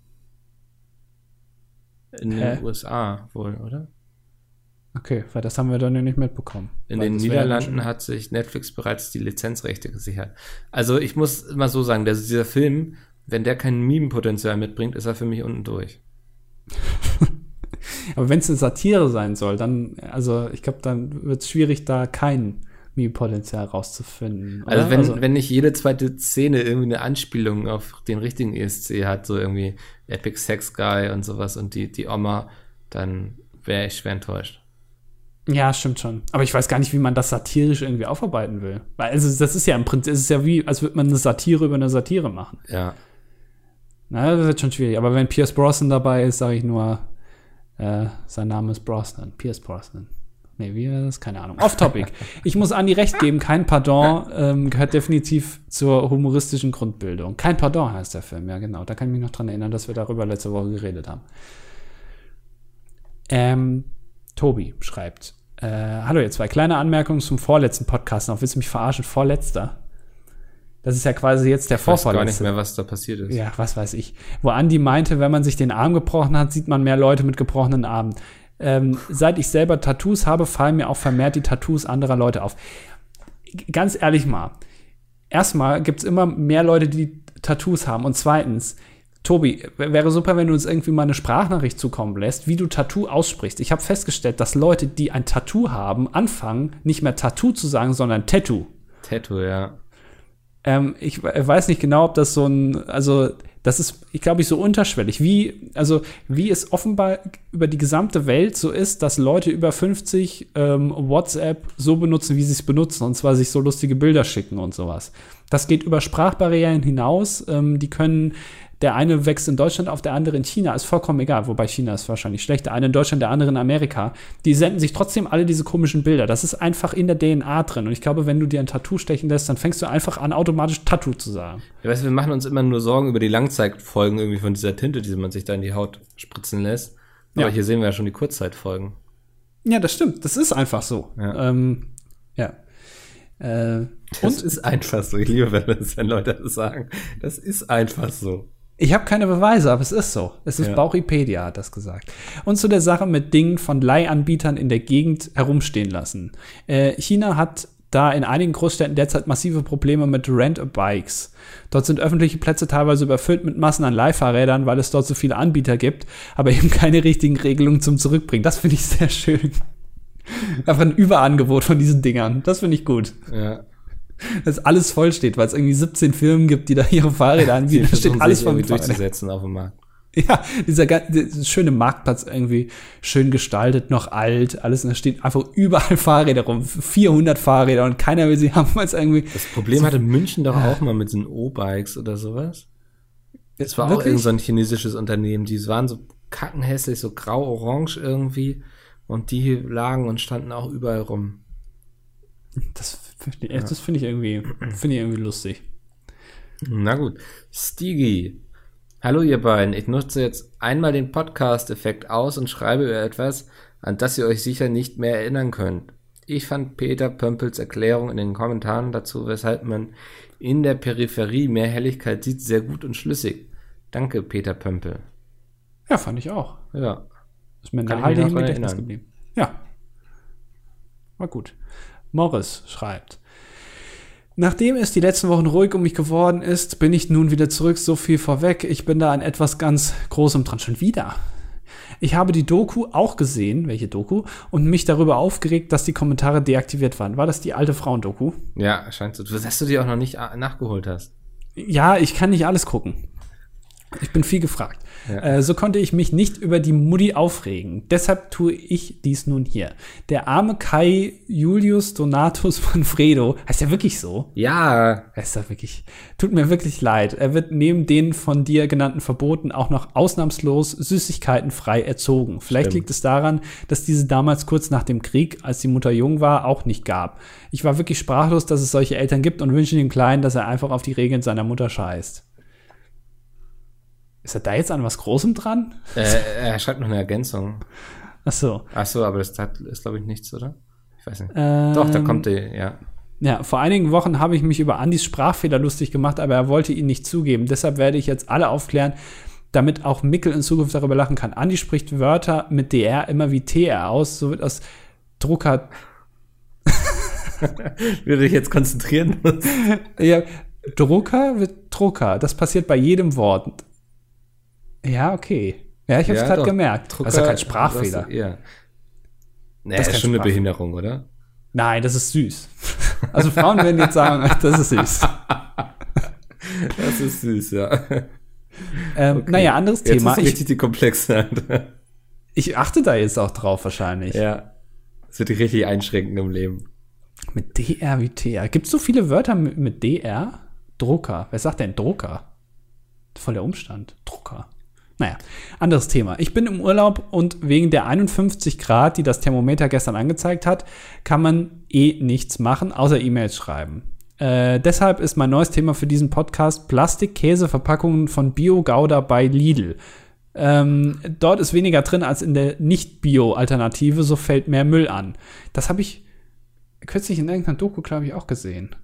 [SPEAKER 1] In
[SPEAKER 2] Hä?
[SPEAKER 1] den USA wohl, oder?
[SPEAKER 2] Okay, weil das haben wir dann ja nicht mitbekommen.
[SPEAKER 1] In den Niederlanden hat sich Netflix bereits die Lizenzrechte gesichert. Also ich muss immer so sagen, dass dieser Film, wenn der kein Meme-Potenzial mitbringt, ist er für mich unten durch.
[SPEAKER 2] Aber wenn es eine Satire sein soll, dann, also ich glaube, dann wird es schwierig, da kein Meme-Potenzial rauszufinden. oder?
[SPEAKER 1] Also wenn, wenn nicht jede zweite Szene irgendwie eine Anspielung auf den richtigen ESC hat, so irgendwie Epic Sex Guy und sowas und die, die Oma, dann wäre ich schwer enttäuscht.
[SPEAKER 2] ja, stimmt schon. Aber ich weiß gar nicht, wie man das satirisch irgendwie aufarbeiten will. Weil also das ist ja im Prinzip, es ist ja wie, als würde man eine Satire über eine Satire machen.
[SPEAKER 1] Ja.
[SPEAKER 2] Na, das wird schon schwierig. Aber wenn Pierce Brosnan dabei ist, sage ich nur, äh, sein Name ist Brosnan. Pierce Brosnan. Nee, wie war das? Keine Ahnung. Off-Topic. ich muss Andi recht geben, kein Pardon ähm, gehört definitiv zur humoristischen Grundbildung. Kein Pardon heißt der Film, ja genau. Da kann ich mich noch dran erinnern, dass wir darüber letzte Woche geredet haben. Ähm, Tobi schreibt, Äh, hallo, jetzt zwei kleine Anmerkungen zum vorletzten Podcast. Noch willst du mich verarschen? Vorletzter. Das ist ja quasi jetzt der
[SPEAKER 1] Ich weiß gar nicht mehr, was da passiert ist.
[SPEAKER 2] Ja, was weiß ich. Wo Andi meinte, wenn man sich den Arm gebrochen hat, sieht man mehr Leute mit gebrochenen Armen. Ähm, seit ich selber Tattoos habe, fallen mir auch vermehrt die Tattoos anderer Leute auf. Ganz ehrlich mal. Erstmal gibt es immer mehr Leute, die Tattoos haben. Und zweitens, Tobi, wäre super, wenn du uns irgendwie mal eine Sprachnachricht zukommen lässt, wie du Tattoo aussprichst. Ich habe festgestellt, dass Leute, die ein Tattoo haben, anfangen, nicht mehr Tattoo zu sagen, sondern Tattoo.
[SPEAKER 1] Tattoo, ja.
[SPEAKER 2] Ähm, ich we- weiß nicht genau, ob das so ein, also das ist, ich glaube ich, so unterschwellig. Wie, also wie es offenbar über die gesamte Welt so ist, dass Leute über 50 ähm, WhatsApp so benutzen, wie sie es benutzen, und zwar sich so lustige Bilder schicken und sowas. Das geht über Sprachbarrieren hinaus. Ähm, die können, der eine wächst in Deutschland auf, der andere in China, ist vollkommen egal, wobei China ist wahrscheinlich schlecht. Der eine in Deutschland, der andere in Amerika. Die senden sich trotzdem alle diese komischen Bilder. Das ist einfach in der DNA drin. Und ich glaube, wenn du dir ein Tattoo stechen lässt, dann fängst du einfach an, automatisch Tattoo zu sagen.
[SPEAKER 1] Ja, weißt du, wir machen uns immer nur Sorgen über die Langzeitfolgen irgendwie von dieser Tinte, die man sich da in die Haut spritzen lässt. Aber
[SPEAKER 2] Ja.
[SPEAKER 1] hier sehen wir ja schon die Kurzzeitfolgen.
[SPEAKER 2] Ja, das stimmt. Das ist einfach so.
[SPEAKER 1] Ja.
[SPEAKER 2] Ähm, ja. Äh,
[SPEAKER 1] Das
[SPEAKER 2] und
[SPEAKER 1] ist einfach so. Ich liebe, wenn, das, wenn Leute das sagen. Das ist einfach so.
[SPEAKER 2] Ich habe keine Beweise, aber es ist so. Es ist
[SPEAKER 1] Ja.
[SPEAKER 2] Bauchipedia hat das gesagt. Und zu der Sache mit Dingen von Leihanbietern in der Gegend herumstehen lassen. Äh, China hat da in einigen Großstädten derzeit massive Probleme mit Rent-a-Bikes. Dort sind öffentliche Plätze teilweise überfüllt mit Massen an Leihfahrrädern, weil es dort so viele Anbieter gibt, aber eben keine richtigen Regelungen zum Zurückbringen. Das finde ich sehr schön. Einfach ein Überangebot von diesen Dingern. Das finde ich gut.
[SPEAKER 1] Ja.
[SPEAKER 2] dass alles voll steht, weil es irgendwie 17 Firmen gibt, die da ihre Fahrräder anbieten. Da steht alles Fahrrädern.
[SPEAKER 1] durchzusetzen auf dem Markt.
[SPEAKER 2] Ja, dieser, dieser schöne Marktplatz irgendwie schön gestaltet, noch alt, alles, und da steht einfach überall Fahrräder rum, 400 Fahrräder und keiner will sie haben, weil es irgendwie,
[SPEAKER 1] Das Problem hatte München doch auch mal mit den O-Bikes oder sowas. Das war auch
[SPEAKER 2] Wirklich?
[SPEAKER 1] irgend so ein chinesisches Unternehmen. Die waren so kackenhässlich, so grau-orange irgendwie. Und die lagen und standen auch überall rum.
[SPEAKER 2] das finde ich, das finde ich irgendwie, finde ich irgendwie lustig.
[SPEAKER 1] Na gut. Stigi. Hallo ihr beiden. Ich nutze jetzt einmal den Podcast-Effekt aus und schreibe über etwas, an das ihr euch sicher nicht mehr erinnern könnt. Ich fand Peter Pömpels Erklärung in den Kommentaren dazu, weshalb man in der Peripherie mehr Helligkeit sieht, sehr gut und schlüssig. Danke, Peter Pömpel.
[SPEAKER 2] Ja, fand ich auch.
[SPEAKER 1] Ja.
[SPEAKER 2] Ist mir nachhaltig im Gedächtnis geblieben. Ja. War gut. Morris schreibt. Nachdem es die letzten Wochen ruhig um mich geworden ist, bin ich nun wieder zurück. So viel vorweg. Ich bin da an etwas ganz Großem dran. Schon wieder. Ich habe die Doku auch gesehen, welche Doku, und mich darüber aufgeregt, dass die Kommentare deaktiviert waren. War das die alte Frauen-Doku?
[SPEAKER 1] Ja, scheint so. Dass du die auch noch nicht ah, nachgeholt hast.
[SPEAKER 2] Ja, ich kann nicht alles gucken. Ich bin viel gefragt.
[SPEAKER 1] Ja.
[SPEAKER 2] Äh, so konnte ich mich nicht über die Mutti aufregen. Deshalb tue ich dies nun hier. Der arme Kai Julius Donatus Manfredo, heißt er wirklich so?
[SPEAKER 1] Ja.
[SPEAKER 2] Er ist da wirklich, tut mir wirklich leid. Er wird neben den von dir genannten Verboten auch noch ausnahmslos süßigkeitenfrei erzogen. Vielleicht
[SPEAKER 1] Stimmt.
[SPEAKER 2] liegt es daran, dass diese damals kurz nach dem Krieg, als die Mutter jung war, auch nicht gab. Ich war wirklich sprachlos, dass es solche Eltern gibt und wünsche dem Kleinen, dass er einfach auf die Regeln seiner Mutter scheißt. Ist er da jetzt an was Großem dran?
[SPEAKER 1] Äh, er schreibt noch eine Ergänzung.
[SPEAKER 2] Ach so.
[SPEAKER 1] Ach so, aber das hat, ist, glaube ich, nichts, oder? Ich weiß nicht.
[SPEAKER 2] Ähm,
[SPEAKER 1] Doch, da kommt die, ja.
[SPEAKER 2] Ja, vor einigen Wochen habe ich mich über Andys Sprachfehler lustig gemacht, aber er wollte ihn nicht zugeben. Deshalb werde ich jetzt alle aufklären, damit auch Mickel in Zukunft darüber lachen kann. Andi spricht Wörter mit DR immer wie TR aus, so wird aus Drucker.
[SPEAKER 1] Wie du dich jetzt konzentrieren.
[SPEAKER 2] Ja, Drucker wird Drucker. Das passiert bei jedem Wort. Ja, okay. Ja, ich habe es
[SPEAKER 1] Ja,
[SPEAKER 2] gerade gemerkt. das ist ja kein Sprachfehler.
[SPEAKER 1] Das ist, ja. Naja,
[SPEAKER 2] Das ist
[SPEAKER 1] ist, schon eine. Behinderung, oder?
[SPEAKER 2] Nein, das ist süß. Also Frauen werden jetzt sagen, das ist süß.
[SPEAKER 1] Das ist süß, ja.
[SPEAKER 2] Ähm, Naja, anderes
[SPEAKER 1] Jetzt
[SPEAKER 2] Thema.
[SPEAKER 1] ist
[SPEAKER 2] Ich,
[SPEAKER 1] richtig die komplexe
[SPEAKER 2] ich achte da jetzt auch drauf wahrscheinlich.
[SPEAKER 1] ja. Das wird dich richtig einschränken im Leben.
[SPEAKER 2] Mit DR wie TR. Gibt es so viele Wörter mit, mit DR? Drucker. Wer sagt denn Drucker? Voll der Umstand. Drucker. Naja, anderes Thema. Ich bin im Urlaub und wegen der 51 Grad, die das Thermometer gestern angezeigt hat, kann man eh nichts machen, außer E-Mails schreiben. Äh, deshalb ist mein neues Thema für diesen Podcast Plastik-Käseverpackungen von Bio-Gouda bei Lidl. Ähm, dort ist weniger drin als in der Nicht-Bio-Alternative, so fällt mehr Müll an. Das habe ich kürzlich in irgendeiner Doku, glaube ich, auch gesehen.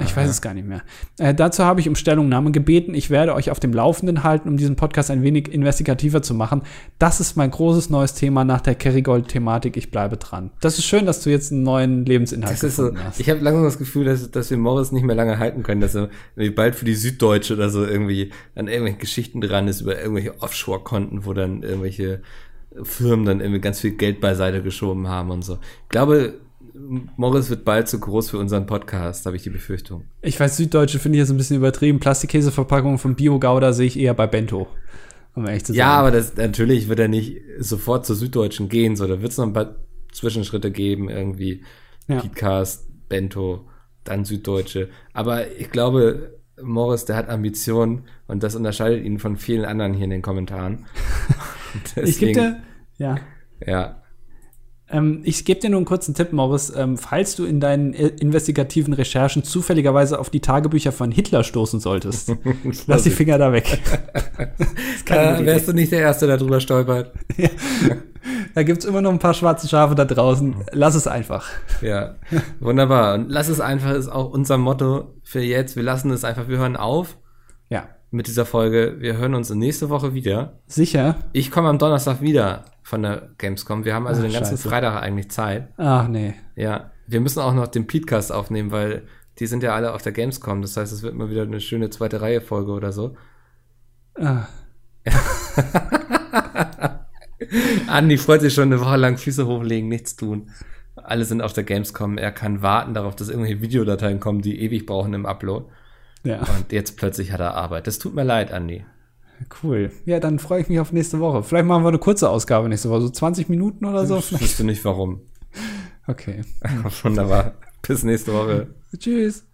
[SPEAKER 2] Ich weiß es gar nicht mehr. Äh, dazu habe ich um Stellungnahme gebeten. Ich werde euch auf dem Laufenden halten, um diesen Podcast ein wenig investigativer zu machen. Das ist mein großes neues Thema nach der Kerrygold-Thematik. Ich bleibe dran. Das ist schön, dass du jetzt einen neuen Lebensinhalt
[SPEAKER 1] Das ist so,
[SPEAKER 2] hast.
[SPEAKER 1] ich habe langsam das Gefühl, dass, dass wir Morris nicht mehr lange halten können, dass er irgendwie bald für die Süddeutsche oder so irgendwie an irgendwelche Geschichten dran ist über irgendwelche Offshore-Konten, wo dann irgendwelche Firmen dann irgendwie ganz viel Geld beiseite geschoben haben und so. Ich glaube, Morris wird bald zu groß für unseren Podcast, habe ich die Befürchtung.
[SPEAKER 2] Ich weiß, Süddeutsche finde ich jetzt ein bisschen übertrieben. Plastikkäseverpackungen von Bio-Gouda sehe ich eher bei Bento. Um ehrlich zu
[SPEAKER 1] Ja,
[SPEAKER 2] sein.
[SPEAKER 1] aber das, natürlich wird er nicht sofort zur Süddeutschen gehen, so, da wird es noch ein paar Zwischenschritte geben, irgendwie
[SPEAKER 2] Ja.
[SPEAKER 1] Podcast, Bento, dann Süddeutsche. Aber ich glaube, Morris, der hat Ambitionen und das unterscheidet ihn von vielen anderen hier in den Kommentaren. Und
[SPEAKER 2] ich gebe
[SPEAKER 1] deswegen-
[SPEAKER 2] dir, ja.
[SPEAKER 1] Ja,
[SPEAKER 2] Ähm, ich gebe dir nur einen kurzen Tipp, Morris. Ähm, falls du in deinen äh, investigativen Recherchen zufälligerweise auf die Tagebücher von Hitler stoßen solltest, lass die Finger da weg.
[SPEAKER 1] äh, wärst du nicht der Erste, der drüber stolpert?
[SPEAKER 2] Da gibt's immer noch ein paar schwarze Schafe da draußen. Lass es einfach.
[SPEAKER 1] Ja, wunderbar. Und lass es einfach, ist auch unser Motto für jetzt. Wir lassen es einfach, wir hören auf
[SPEAKER 2] Ja,
[SPEAKER 1] mit dieser Folge. Wir hören uns nächste Woche wieder.
[SPEAKER 2] sicher.
[SPEAKER 1] Ich komme am Donnerstag wieder von der Gamescom. Wir haben also
[SPEAKER 2] Ach,
[SPEAKER 1] den ganzen
[SPEAKER 2] scheiße.
[SPEAKER 1] Freitag eigentlich Zeit.
[SPEAKER 2] Ach nee.
[SPEAKER 1] Ja, wir müssen auch noch den Podcast aufnehmen, weil die sind ja alle auf der Gamescom. Das heißt, es wird mal wieder eine schöne zweite Reihe Folge oder so.
[SPEAKER 2] Ah.
[SPEAKER 1] Andi freut sich schon eine Woche lang Füße hochlegen, nichts tun. Alle sind auf der Gamescom. Er kann warten darauf, dass irgendwelche Videodateien kommen, die ewig brauchen im Upload.
[SPEAKER 2] Ja,
[SPEAKER 1] Und jetzt plötzlich hat er Arbeit. Das tut mir leid, Andi.
[SPEAKER 2] cool. Ja, dann freue ich mich auf nächste Woche. Vielleicht machen wir eine kurze Ausgabe nächste Woche, so 20 Minuten oder so.
[SPEAKER 1] Ich wüsste nicht warum.
[SPEAKER 2] Okay.
[SPEAKER 1] Wunderbar. Bis nächste Woche.
[SPEAKER 2] Tschüss.